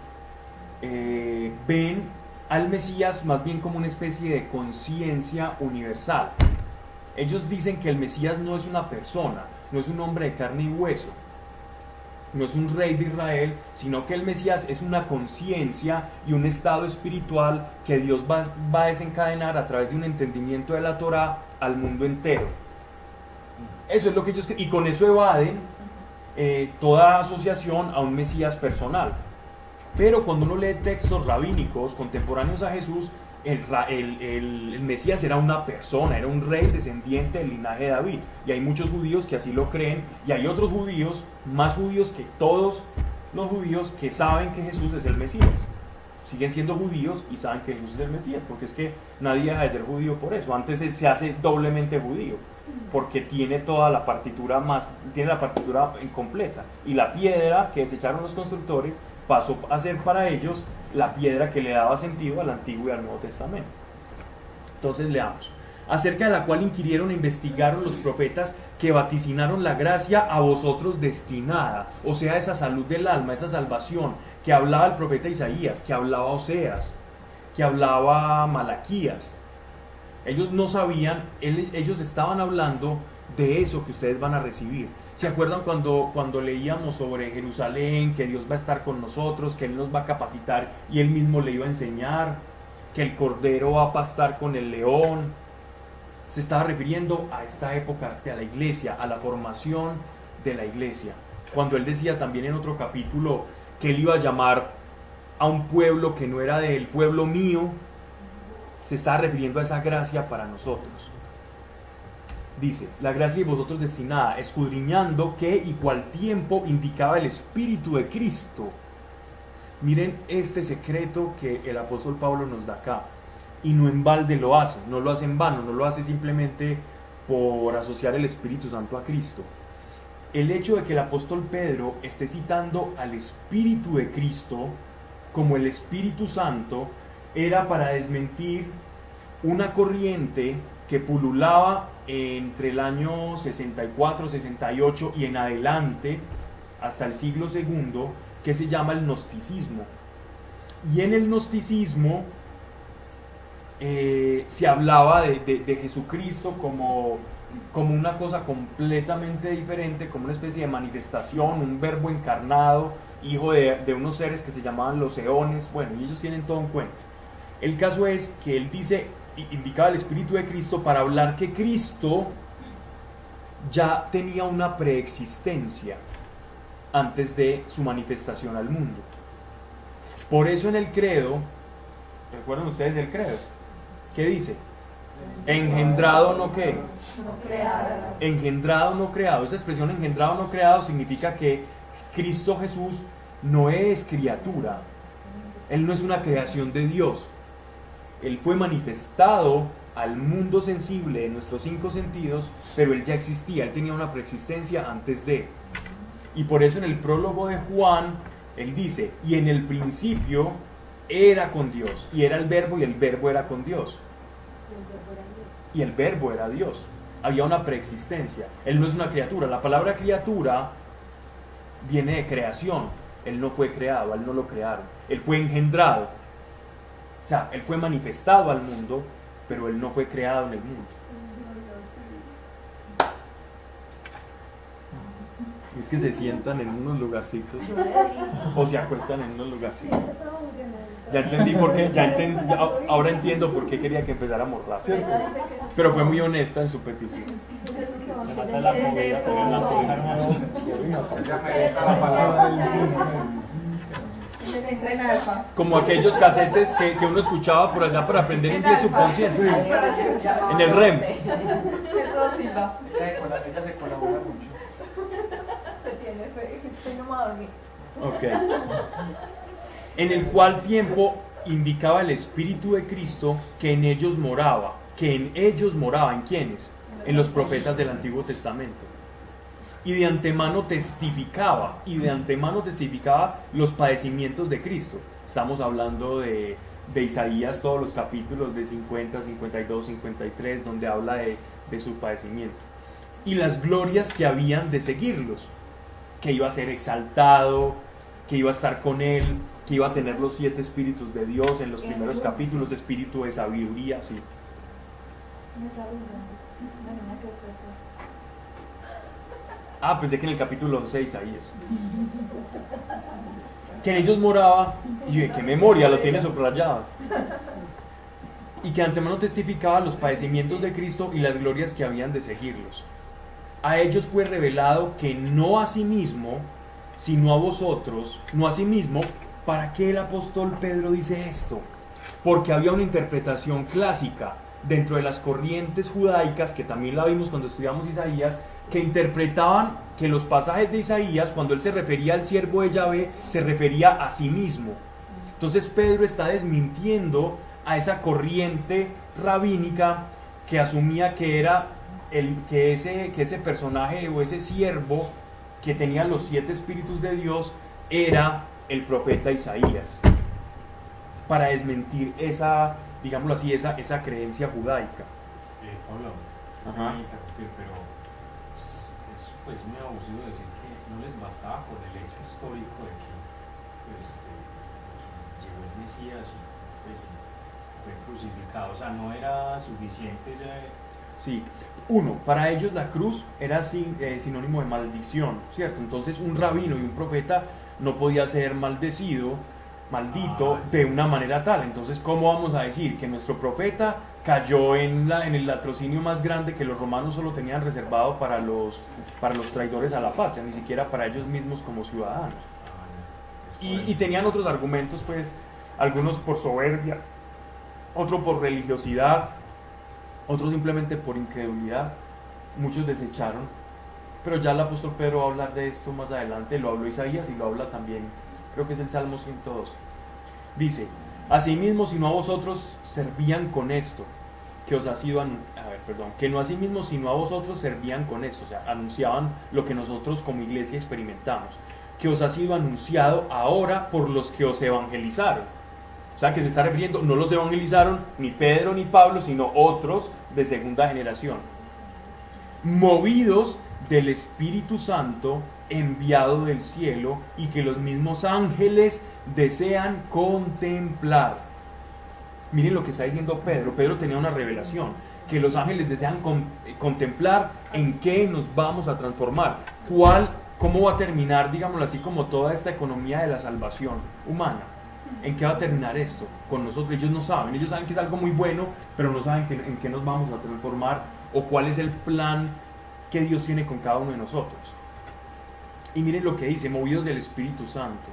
eh, ven al Mesías más bien como una especie de conciencia universal. Ellos dicen que el Mesías no es una persona, no es un hombre de carne y hueso, no es un rey de Israel, sino que el Mesías es una conciencia y un estado espiritual que Dios va, a desencadenar a través de un entendimiento de la Torah al mundo entero. Eso es lo que ellos y con eso evaden eh, toda asociación a un Mesías personal. Pero cuando uno lee textos rabínicos contemporáneos a Jesús, el, Mesías era una persona, era un rey descendiente del linaje de David. Y hay muchos judíos que así lo creen, y hay otros judíos, más judíos que todos los judíos, que saben que Jesús es el Mesías. Siguen siendo judíos y saben que Jesús es el Mesías, porque es que nadie deja de ser judío por eso. Antes se hace doblemente judío, porque tiene toda la partitura más, tiene la partitura incompleta. Y la piedra que desecharon los constructores pasó a ser para ellos la piedra que le daba sentido al Antiguo y al Nuevo Testamento. Entonces leamos. Acerca de la cual inquirieron e investigaron los profetas que vaticinaron la gracia a vosotros destinada, o sea, esa salud del alma, esa salvación que hablaba el profeta Isaías, que hablaba Oseas, que hablaba Malaquías. Ellos no sabían, ellos estaban hablando de eso que ustedes van a recibir. ¿Se acuerdan cuando, cuando leíamos sobre Jerusalén, que Dios va a estar con nosotros, que Él nos va a capacitar y Él mismo le iba a enseñar, que el cordero va a pastar con el león? Se estaba refiriendo a esta época, a la iglesia, a la formación de la iglesia. Cuando Él decía también en otro capítulo que Él iba a llamar a un pueblo que no era del pueblo mío, se estaba refiriendo a esa gracia para nosotros. Dice, la gracia de vosotros destinada, escudriñando qué y cuál tiempo indicaba el Espíritu de Cristo. Miren este secreto que el apóstol Pablo nos da acá. Y no en balde lo hace, no lo hace en vano, no lo hace simplemente por asociar el Espíritu Santo a Cristo. El hecho de que el apóstol Pedro esté citando al Espíritu de Cristo como el Espíritu Santo era para desmentir una corriente que pululaba entre el año 64, 68 y en adelante hasta el siglo II que se llama el gnosticismo. Y en el gnosticismo eh, se hablaba de, de- Jesucristo como, como una cosa completamente diferente, como una especie de manifestación, un verbo encarnado, hijo de, de unos seres que se llamaban los eones. Bueno, y ellos tienen todo un cuento. El caso es que él dice, indicaba el Espíritu de Cristo para hablar que Cristo ya tenía una preexistencia antes de su manifestación al mundo. Por eso en el credo, ¿recuerdan ustedes del credo? ¿Qué dice? Engendrado no qué? Engendrado no creado. Esa expresión engendrado no creado significa que Cristo Jesús no es criatura. Él no es una creación de Dios. Él fue manifestado al mundo sensible de nuestros cinco sentidos, pero él ya existía, él tenía una preexistencia antes de. Y por eso en el prólogo de Juan, él dice, y en el principio era con Dios, y era el verbo, y el verbo era con Dios, y el verbo era Dios. Había una preexistencia. Él no es una criatura. La palabra criatura viene de creación. Él no fue creado, él no lo crearon. Él fue engendrado. O sea, él fue manifestado al mundo, pero él no fue creado en el mundo. Es que se sientan en unos lugarcitos o se acuestan en unos lugarcitos. Ya entendí por qué, ya ahora entiendo por qué quería que empezara a morrar, ¿cierto? Pero fue muy honesta en su petición. En. Como aquellos casetes que, que uno escuchaba por allá para aprender inglés subconsciente. En el REM. Todo silba. Ella se colabora mucho. Se tiene fe. Estoy no me a dormir. Ok. En el cual tiempo indicaba el Espíritu de Cristo que en ellos moraba, que en ellos moraba, ¿en quiénes? En los profetas del Antiguo Testamento. Y de antemano testificaba, y de antemano testificaba los padecimientos de Cristo. Estamos hablando de, de Isaías, todos los capítulos de 50, 52, 53, donde habla de, de su padecimiento. Y las glorias que habían de seguirlos, que iba a ser exaltado, que iba a estar con él, que iba a tener los siete espíritus de Dios en los primeros capítulos, espíritu de sabiduría, sí. Ah, pensé que en el capítulo 11 de Isaías. Que en ellos moraba, y de qué memoria, lo tiene subrayado. Y que antemano testificaba los padecimientos de Cristo y las glorias que habían de seguirlos. A ellos fue revelado que no a sí mismo, sino a vosotros, no a sí mismo, ¿para qué el apóstol Pedro dice esto? Porque había una interpretación clásica dentro de las corrientes judaicas, que también la vimos cuando estudiamos Isaías, que interpretaban que los pasajes de Isaías, cuando él se refería al siervo de Yahvé, se refería a sí mismo. Entonces Pedro está desmintiendo a esa corriente rabínica que asumía que era el, que, ese, que ese personaje o ese siervo que tenía los siete espíritus de Dios era el profeta Isaías. Para desmentir esa, digámoslo así, esa, esa creencia judaica. Eh, Pablo, Ajá. pero pues muy abusivo decir que no les bastaba por el hecho histórico de que pues, eh, llegó el Mesías y pues, fue crucificado. O sea, no era suficiente ese, Sí. Uno, para ellos la cruz era sin- eh, sinónimo de maldición, ¿cierto? Entonces un rabino y un profeta no podía ser maldecido, maldito, Ah, sí. de una manera tal. Entonces, ¿cómo vamos a decir que nuestro profeta cayó en, la, en el latrocinio más grande que los romanos solo tenían reservado para los, para los traidores a la patria, ni siquiera para ellos mismos como ciudadanos? ah, Y, y tenían otros argumentos, pues, algunos por soberbia, otro por religiosidad, otros simplemente por incredulidad. Muchos desecharon. Pero ya el apóstol Pedro va a hablar de esto más adelante, lo habló Isaías y lo habla también, creo que es el Salmo 102. Dice, asimismo, si no a vosotros servían con esto, que os ha sido, a ver, perdón, que no asimismo, sino a vosotros servían con esto, o sea, anunciaban lo que nosotros como iglesia experimentamos, que os ha sido anunciado ahora por los que os evangelizaron. O sea, que se está refiriendo, no los evangelizaron ni Pedro ni Pablo, sino otros de segunda generación. Movidos del Espíritu Santo enviado del cielo y que los mismos ángeles desean contemplar. Miren lo que está diciendo Pedro. Pedro tenía una revelación, que los ángeles desean eh, contemplar en qué nos vamos a transformar, cuál, cómo va a terminar, digámoslo así, como toda esta economía de la salvación humana. ¿En qué va a terminar esto con nosotros? Ellos no saben, ellos saben que es algo muy bueno, pero no saben en qué nos vamos a transformar o cuál es el plan que Dios tiene con cada uno de nosotros. Y miren lo que dice, movidos del Espíritu Santo.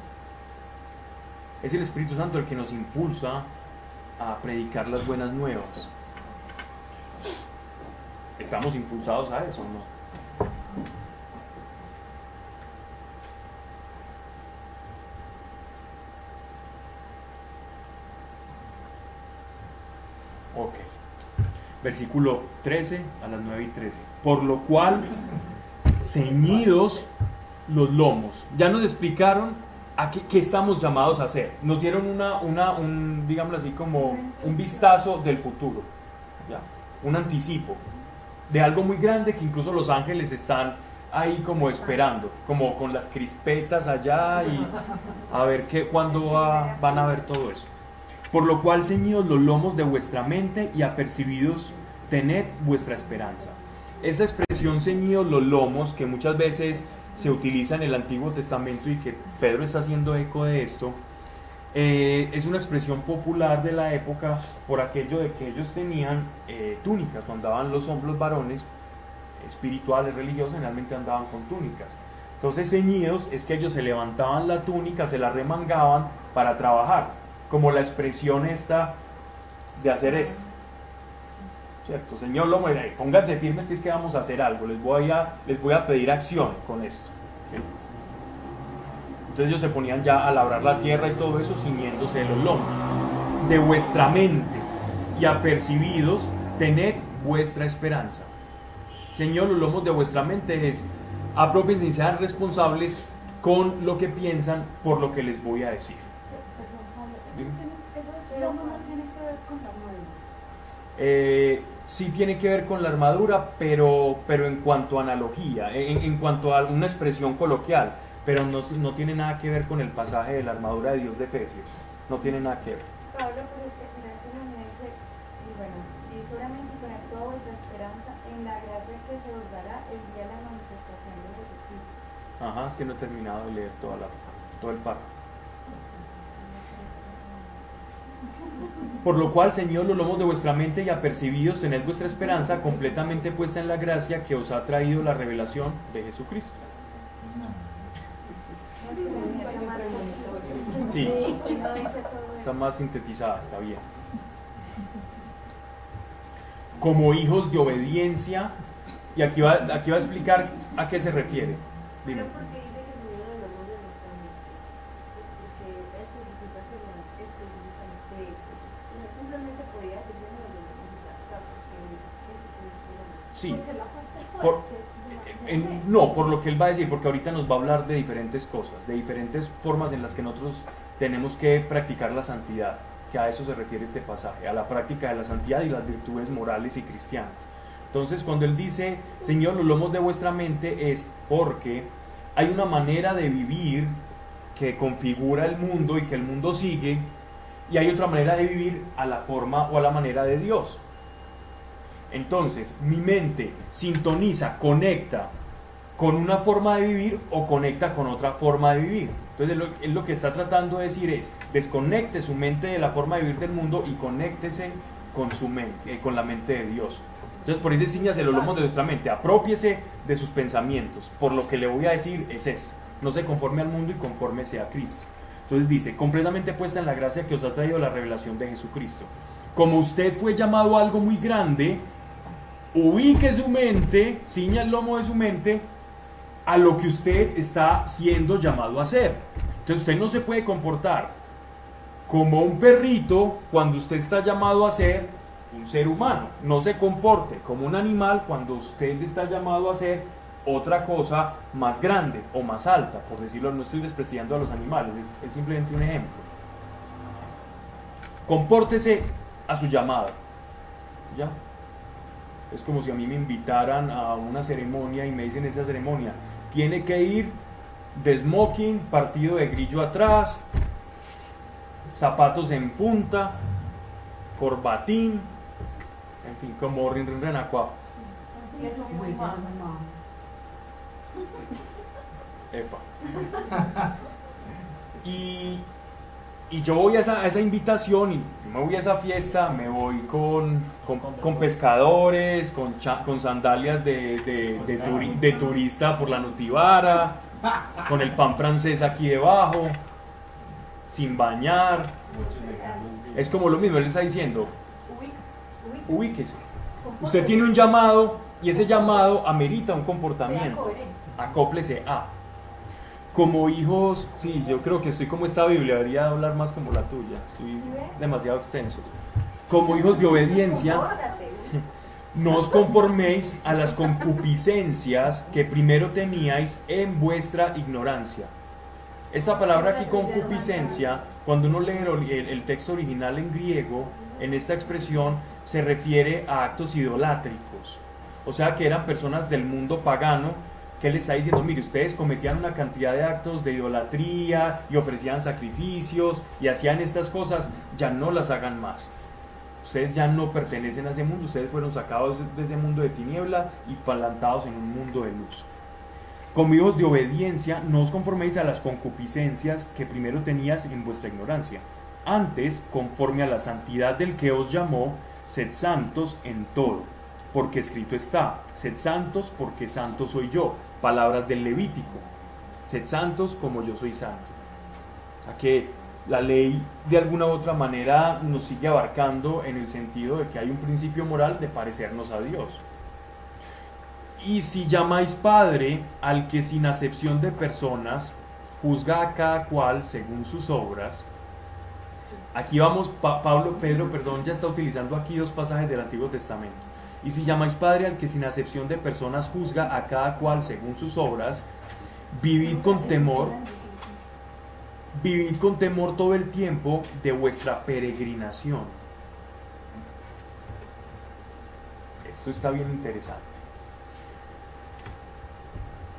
Es el Espíritu Santo el que nos impulsa a predicar las buenas nuevas. ¿Estamos impulsados a eso no? Ok. Versículo 13 a las 9 y 13. Por lo cual, ceñidos los lomos. Ya nos explicaron a qué, estamos llamados a hacer. Nos dieron una, una un, digámoslo así, como un vistazo del futuro. ¿ya? Un anticipo de algo muy grande que incluso los ángeles están ahí como esperando, como con las crispetas allá y a ver qué, cuándo va- van a ver todo eso. Por lo cual, ceñidos los lomos de vuestra mente y apercibidos, tened vuestra esperanza. Esa expresión ceñidos los lomos, que muchas veces se utiliza en el Antiguo Testamento y que Pedro está haciendo eco de esto, eh, es una expresión popular de la época por aquello de que ellos tenían eh, túnicas, cuando andaban los hombros varones espirituales, religiosos, generalmente andaban con túnicas. Entonces ceñidos es que ellos se levantaban la túnica, se la remangaban para trabajar, como la expresión esta de hacer esto. ¿Cierto? Señor Lomo, eh, pónganse firmes que es que vamos a hacer algo, les voy a, les voy a pedir acción con esto. Entonces ellos se ponían ya a labrar la tierra y todo eso ciñéndose de los lomos. De vuestra mente y apercibidos, tened vuestra esperanza. Señor, los lomos de vuestra mente es apropiense y sean responsables con lo que piensan por lo que les voy a decir. Armadura. Eh, sí tiene que ver con la armadura, pero, pero en cuanto a analogía, en, en cuanto a una expresión coloquial, pero no, no tiene nada que ver con el pasaje de la armadura de Dios de Efesios. No tiene nada que ver. Pablo, pero es que mira, este dice, y bueno, y seguramente poner toda vuestra esperanza en la gracia que se os dará el día de la manifestación de Jesucristo. Ajá, es que no he terminado de leer toda la, todo el párrafo. Por lo cual, Señor, los lomos de vuestra mente y apercibidos, tened vuestra esperanza completamente puesta en la gracia que os ha traído la revelación de Jesucristo. Sí, está más sintetizada, está bien. Como hijos de obediencia, y aquí va, aquí va a explicar a qué se refiere. Dime. Pero porque dice que se dieron los nombres de nuestra mente. Es porque especifica que son específicamente estos. No simplemente podría decirse en los nombres de la porque Jesucristo lo Sí, Por- no, por lo que él va a decir, porque ahorita nos va a hablar de diferentes cosas, de diferentes formas en las que nosotros tenemos que practicar la santidad, que a eso se refiere este pasaje, a la práctica de la santidad y las virtudes morales y cristianas. Entonces, cuando él dice, Señor, los lomos de vuestra mente, es porque hay una manera de vivir que configura el mundo y que el mundo sigue, y hay otra manera de vivir a la forma o a la manera de Dios. Entonces, mi mente sintoniza, conecta con una forma de vivir o conecta con otra forma de vivir. Entonces, lo, lo que está tratando de decir es, desconecte su mente de la forma de vivir del mundo y conéctese con su mente, eh, con la mente de Dios. Entonces, por eso ciñase los lomos de nuestra mente, apropiese de sus pensamientos. Por lo que le voy a decir es esto, no se conforme al mundo y conforme a Cristo. Entonces dice, completamente puesta en la gracia que os ha traído la revelación de Jesucristo. Como usted fue llamado a algo muy grande, ubique su mente, ciña el lomo de su mente a lo que usted está siendo llamado a hacer. Entonces usted no se puede comportar como un perrito cuando usted está llamado a ser un ser humano. No se comporte como un animal cuando usted está llamado a ser otra cosa más grande o más alta, por decirlo, no estoy despreciando a los animales, es, simplemente un ejemplo. Compórtese a su llamado. ¿Ya? Es como si a mí me invitaran a una ceremonia y me dicen esa ceremonia, tiene que ir de smoking, partido de grillo atrás, zapatos en punta, corbatín, en fin, como rin rin. Epa. Y, y yo voy a esa, a esa invitación y me voy a esa fiesta, me voy con, con, con pescadores, con, cha- con sandalias de, de, de turi- de turista por la Notivara, con el pan francés aquí debajo, sin bañar. Es como lo mismo, él está diciendo, ubíquese. Usted tiene un llamado y ese llamado amerita un comportamiento. Acóplese a. Como hijos, sí, yo creo que estoy como esta Biblia, debería hablar más como la tuya, estoy demasiado extenso. Como hijos de obediencia, no os conforméis a las concupiscencias que primero teníais en vuestra ignorancia. Esa palabra aquí, concupiscencia, cuando uno lee el, el texto original en griego, en esta expresión se refiere a actos idolátricos. O sea que eran personas del mundo pagano que le está diciendo, mire, ustedes cometían una cantidad de actos de idolatría y ofrecían sacrificios y hacían estas cosas, ya no las hagan más. Ustedes ya no pertenecen a ese mundo, ustedes fueron sacados de ese mundo de tiniebla y plantados en un mundo de luz. Como hijos de obediencia, no os conforméis a las concupiscencias que primero tenías en vuestra ignorancia. Antes, conforme a la santidad del que os llamó, sed santos en todo. Porque escrito está, sed santos porque santo soy yo. Palabras del Levítico. Sed santos como yo soy santo. A que la ley de alguna u otra manera nos sigue abarcando en el sentido de que hay un principio moral de parecernos a Dios. Y si llamáis Padre al que sin acepción de personas juzga a cada cual según sus obras. Aquí vamos, Pa- Pablo, Pedro, perdón, ya está utilizando aquí dos pasajes del Antiguo Testamento. Y si llamáis Padre al que sin acepción de personas juzga a cada cual según sus obras, vivid con temor, vivid con temor todo el tiempo de vuestra peregrinación. Esto está bien interesante.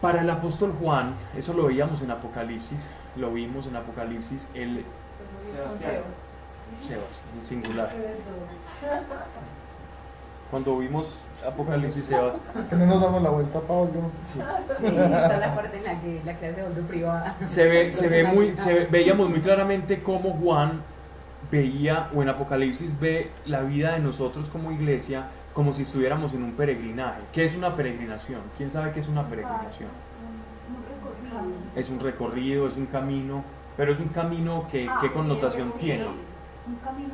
Para el apóstol Juan, eso lo veíamos en Apocalipsis, lo vimos en Apocalipsis, el Sebastián. Sebas, singular. Cuando vimos Apocalipsis, Sebas, Que no nos damos la vuelta, Pablo. sí. Sí, esta es la parte en la que la clase de orden privada. se ve, se ve muy, se ve- veíamos muy claramente cómo Juan veía, o en Apocalipsis ve la vida de nosotros como iglesia como si estuviéramos en un peregrinaje. ¿Qué es una peregrinación? ¿Quién sabe qué es una peregrinación? Es un recorrido, es un camino, pero es un camino que, ¿qué connotación tiene? Un camino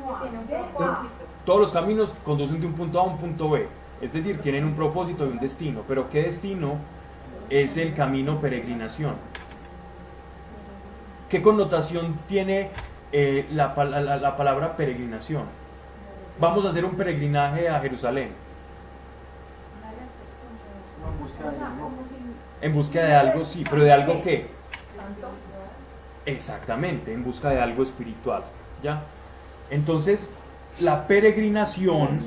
Todos los caminos conducen de un punto A a un punto B, es decir, tienen un propósito y un destino, pero ¿qué destino es el camino peregrinación? ¿Qué connotación tiene eh, la, la- la palabra peregrinación? Vamos a hacer un peregrinaje a Jerusalén en busca de algo, sí, pero de algo qué? Exactamente, en busca de algo espiritual, ¿ya? Entonces, la peregrinación,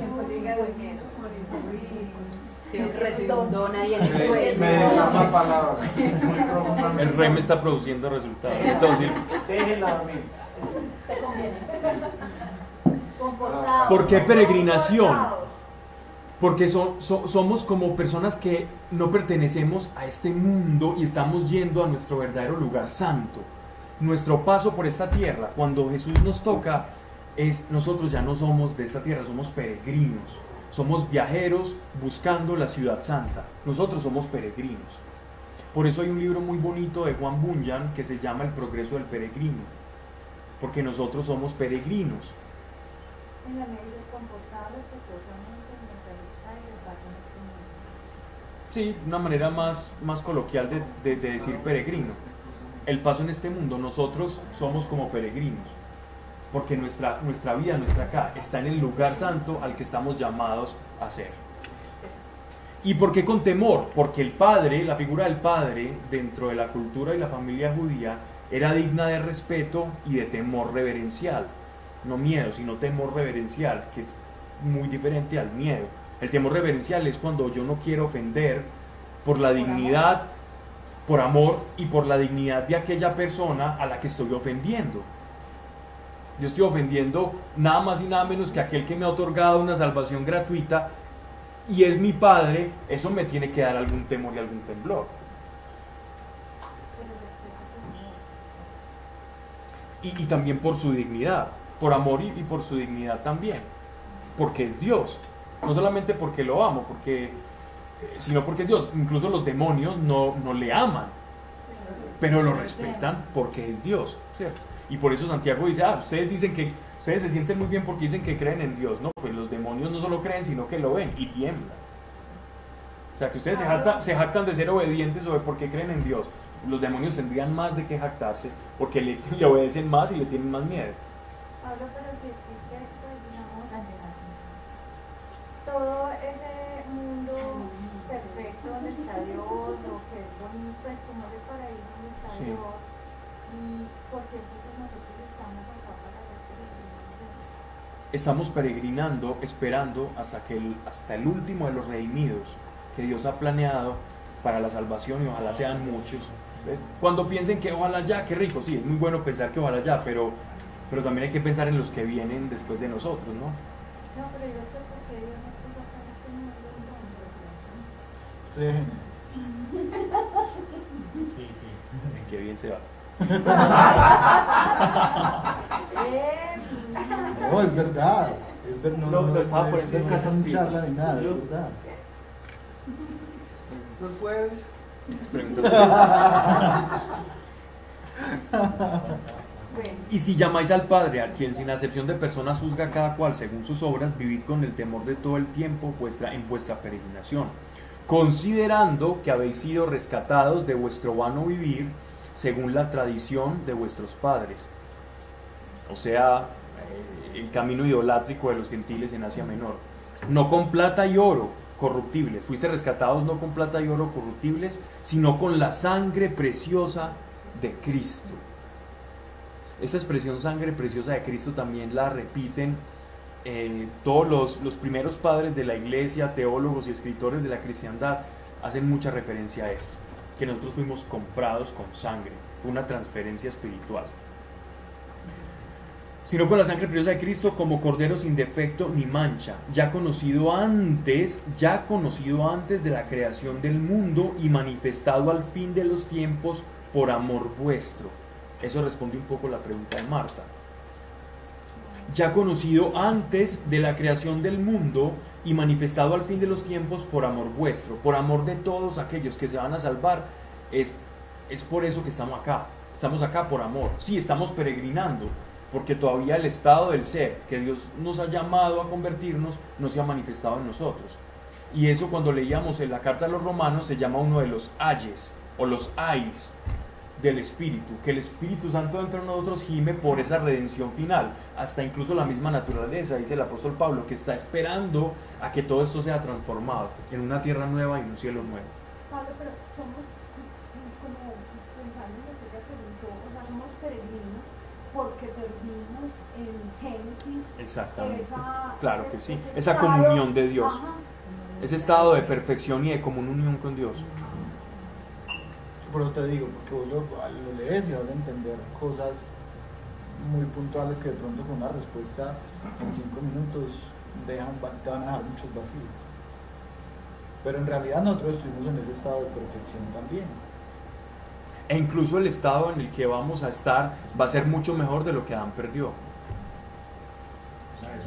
el rey me está produciendo resultados. Entonces, Déjenla dormir. comportado. ¿Por qué peregrinación? Porque so- somos como personas que no pertenecemos a este mundo y estamos yendo a nuestro verdadero lugar santo. Nuestro paso por esta tierra, cuando Jesús nos toca, es nosotros ya no somos de esta tierra, somos peregrinos. Somos viajeros buscando la ciudad santa. Nosotros somos peregrinos. Por eso hay un libro muy bonito de Juan Bunyan que se llama El progreso del peregrino. Porque nosotros somos peregrinos. En la medida. Sí, una manera más, más coloquial de, de- de decir peregrino. El paso en este mundo, nosotros somos como peregrinos, porque nuestra, nuestra vida, nuestra acá, está en el lugar santo al que estamos llamados a ser. ¿Y por qué con temor? Porque el padre, la figura del padre, dentro de la cultura y la familia judía, era digna de respeto y de temor reverencial. No miedo, sino temor reverencial, que es muy diferente al miedo. El temor reverencial es cuando yo no quiero ofender por la dignidad, por amor y por la dignidad de aquella persona a la que estoy ofendiendo. Yo estoy ofendiendo nada más y nada menos que aquel que me ha otorgado una salvación gratuita y es mi padre, eso me tiene que dar algún temor y algún temblor. Y, también por su dignidad, por amor y, y por su dignidad también, porque es Dios, no solamente porque lo amo, porque, eh, sino porque es Dios. Incluso los demonios no, no le aman, pero lo respetan porque es Dios, ¿cierto? Y por eso Santiago dice, ah, ustedes dicen que, ustedes se sienten muy bien porque dicen que creen en Dios, no, pues los demonios no solo creen, sino que lo ven y tiemblan. O sea, que ustedes se jactan, se jactan de ser obedientes o de porque creen en Dios. Los demonios tendrían más de que jactarse porque le, le obedecen más y le tienen más miedo. Pablo, pero si existe, pues, digamos, todo ese mundo perfecto donde está Dios, o que es bonito, pues como ese paraíso donde está Sí. Dios, y porque entonces nosotros estamos acá para ser peregrinos. Estamos peregrinando, esperando hasta, que el, hasta el último de los redimidos que Dios ha planeado para la salvación y ojalá sean muchos. ¿ves? Cuando piensen que ojalá ya, qué rico, sí, es muy bueno pensar que ojalá ya, pero, pero también hay que pensar en los que vienen después de nosotros, ¿no? No, pero yo estoy en este mundo entonces. Estoy de Génesis. Sí, sí. Qué bien se va. No, es verdad. Es verdad. No, no, estaba no es- poniendo en no es casas un pilas. charla ni nada, es verdad. Los jueves. Y si llamáis al Padre, a quien sin acepción de personas juzga a cada cual según sus obras, vivid con el temor de todo el tiempo vuestra, en vuestra peregrinación, considerando que habéis sido rescatados de vuestro vano vivir, según la tradición de vuestros padres. O sea, el camino idolátrico de los gentiles en Asia Menor. No con plata y oro corruptibles. Fuiste rescatados no con plata y oro corruptibles, sino con la sangre preciosa de Cristo. Esta expresión sangre preciosa de Cristo también la repiten eh, todos los, los primeros padres de la iglesia, teólogos y escritores de la cristiandad, hacen mucha referencia a esto, que nosotros fuimos comprados con sangre, una transferencia espiritual sino con la sangre preciosa de Cristo como cordero sin defecto ni mancha, ya conocido antes, ya conocido antes de la creación del mundo y manifestado al fin de los tiempos por amor vuestro. Eso responde un poco la pregunta de Marta. Ya conocido antes de la creación del mundo y manifestado al fin de los tiempos por amor vuestro, por amor de todos aquellos que se van a salvar, es, es por eso que estamos acá. Estamos acá por amor. Sí, estamos peregrinando, porque todavía el estado del ser que Dios nos ha llamado a convertirnos no se ha manifestado en nosotros. Y eso cuando leíamos en la carta de los romanos se llama uno de los ayes o los ais del Espíritu, que el Espíritu Santo dentro de nosotros gime por esa redención final, hasta incluso la misma naturaleza, dice el apóstol Pablo, que está esperando a que todo esto sea transformado en una tierra nueva y un cielo nuevo. Pablo, pero somos, como pensando en lo que ella preguntó, o sea, somos peregrinos porque perdimos en Génesis Exactamente. esa, Claro ese- que sí. Esa estado- comunión de Dios. Ajá. Ese estado de perfección y de comunión con Dios. Pero te digo, porque vos lo, lo lees y vas a entender cosas muy puntuales que de pronto con una respuesta en cinco minutos dejan, te van a dejar muchos vacíos. Pero en realidad nosotros estuvimos en ese estado de perfección también. E incluso el estado en el que vamos a estar va a ser mucho mejor de lo que Adán perdió.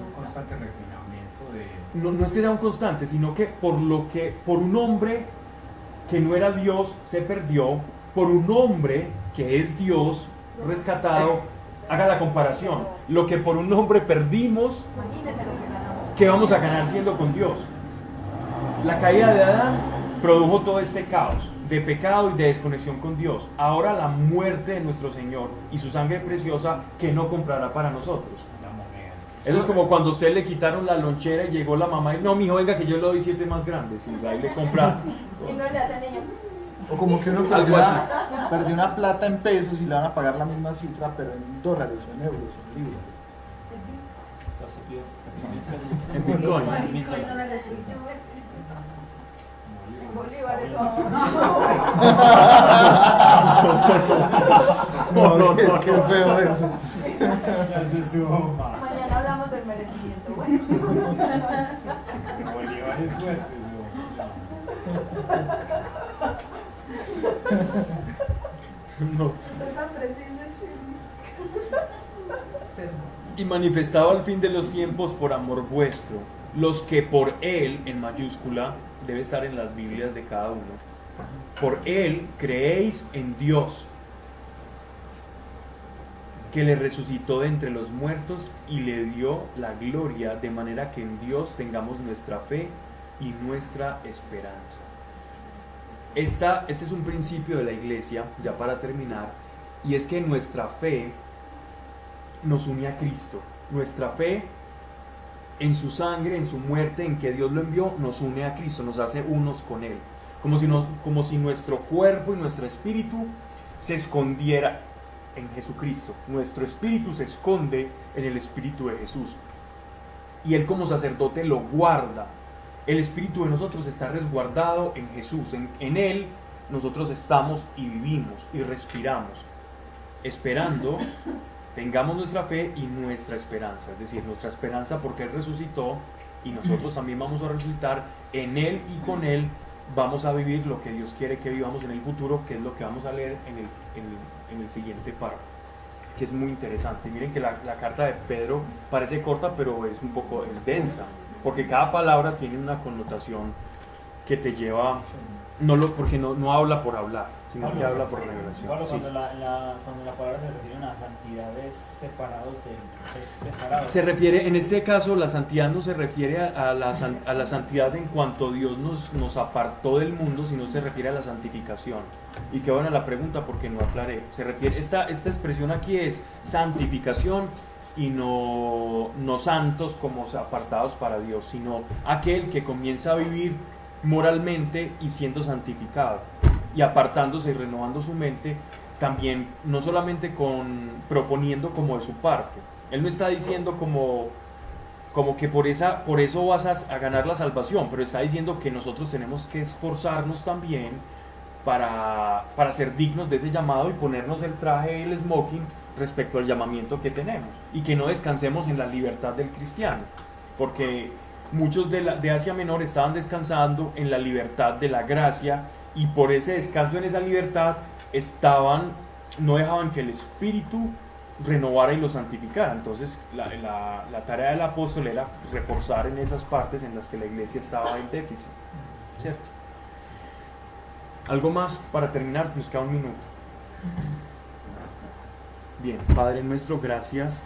Un constante refinamiento de... No, no es que sea un constante, sino que por lo que por un hombre que no era Dios se perdió, por un hombre que es Dios rescatado, haga la comparación. Lo que por un hombre perdimos. ¿qué vamos a ganar siendo con Dios? La caída de Adán produjo todo este caos de pecado y de desconexión con Dios. Ahora la muerte de nuestro Señor y su sangre preciosa que no comprará para nosotros. Eso es como cuando a usted le quitaron la lonchera y llegó la mamá y no, mijo, venga que yo le doy siete más grandes y ahí le compra. Y no le hace al niño. O como que uno perdió así. una, perdió una plata en pesos y le van a pagar la misma cifra, pero en dólares o en euros o en libras. En Bitcoin. Bitcoin no. Bolívares No, no, qué, no, qué no. feo eso. Eso estuvo mal. Mañana hablamos del merecimiento. Bueno. Y manifestado al fin de los tiempos por amor vuestro, los que por Él, en mayúscula, debe estar en las Biblias de cada uno, por Él creéis en Dios, que le resucitó de entre los muertos y le dio la gloria, de manera que en Dios tengamos nuestra fe y nuestra esperanza. Esta, este es un principio de la iglesia, ya para terminar, y es que nuestra fe nos une a Cristo. Nuestra fe en su sangre, en su muerte, en que Dios lo envió, nos une a Cristo, nos hace unos con Él. Como si, nos, como si nuestro cuerpo y nuestro espíritu se escondiera en Jesucristo. Nuestro espíritu se esconde en el espíritu de Jesús. Y Él como sacerdote lo guarda. El espíritu de nosotros está resguardado en Jesús. En, en Él nosotros estamos y vivimos y respiramos, esperando tengamos nuestra fe y nuestra esperanza, es decir, nuestra esperanza porque Él resucitó y nosotros también vamos a resucitar en Él y con Él vamos a vivir lo que Dios quiere que vivamos en el futuro, que es lo que vamos a leer en el, en el- en el siguiente párrafo, que es muy interesante. Miren que la, la carta de Pedro parece corta, pero es un poco es densa, porque cada palabra tiene una connotación que te lleva, no lo, porque no, no habla por hablar, sino Pablo, que habla por revelación. Pablo, Sí. cuando, la, la- cuando la palabra se refiere a santidades separados de separados. Se refiere, en este caso, la santidad no se refiere a, a la, a la santidad en cuanto Dios nos, nos apartó del mundo, sino se refiere a la santificación. Y qué buena la pregunta porque no aclaré. Se refiere, esta, esta expresión aquí es santificación y no, no santos como apartados para Dios, sino aquel que comienza a vivir moralmente y siendo santificado y apartándose y renovando su mente también no solamente con proponiendo como de su parte él no está diciendo como como que por esa por eso vas a, a ganar la salvación pero está diciendo que nosotros tenemos que esforzarnos también para, para ser dignos de ese llamado y ponernos el traje el smoking respecto al llamamiento que tenemos y que no descansemos en la libertad del cristiano porque muchos de, de Asia Menor estaban descansando en la libertad de la gracia y por ese descanso en esa libertad estaban, no dejaban que el Espíritu renovara y lo santificara. Entonces la, la- la tarea del apóstol era reforzar en esas partes en las que la iglesia estaba en déficit. ¿Cierto? Algo más para terminar, nos queda un minuto. Bien, Padre nuestro, gracias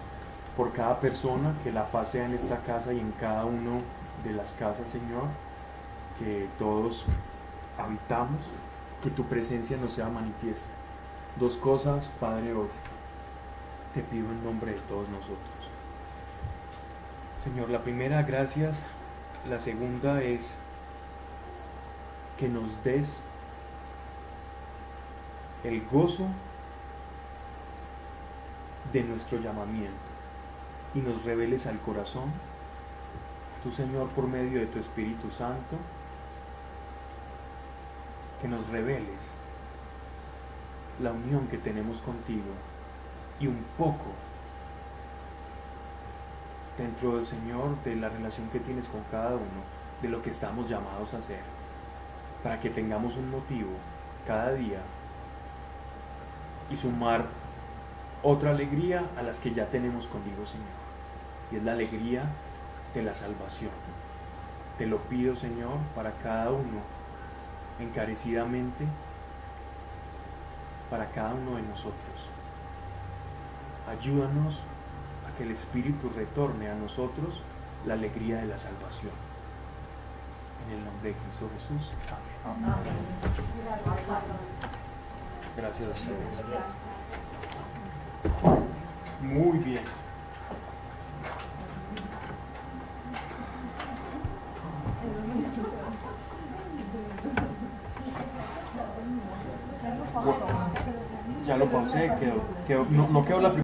por cada persona que la pasea en esta casa y en cada uno de las casas, Señor, que todos habitamos, que tu presencia nos sea manifiesta. Dos cosas, Padre, hoy te pido en nombre de todos nosotros. Señor, la primera, gracias. La segunda es que nos des el gozo de nuestro llamamiento y nos reveles al corazón, tu Señor, por medio de tu Espíritu Santo, que nos reveles la unión que tenemos contigo y un poco dentro del Señor de la relación que tienes con cada uno, de lo que estamos llamados a hacer, para que tengamos un motivo cada día y sumar otra alegría a las que ya tenemos contigo, Señor. Y es la alegría de la salvación. Te lo pido, Señor, para cada uno, encarecidamente, para cada uno de nosotros. Ayúdanos a que el Espíritu retorne a nosotros la alegría de la salvación. En el nombre de Cristo Jesús. Amén. Gracias a ustedes. Muy bien. Ya lo pausé, quedó, quedó- no, no quedó la primera.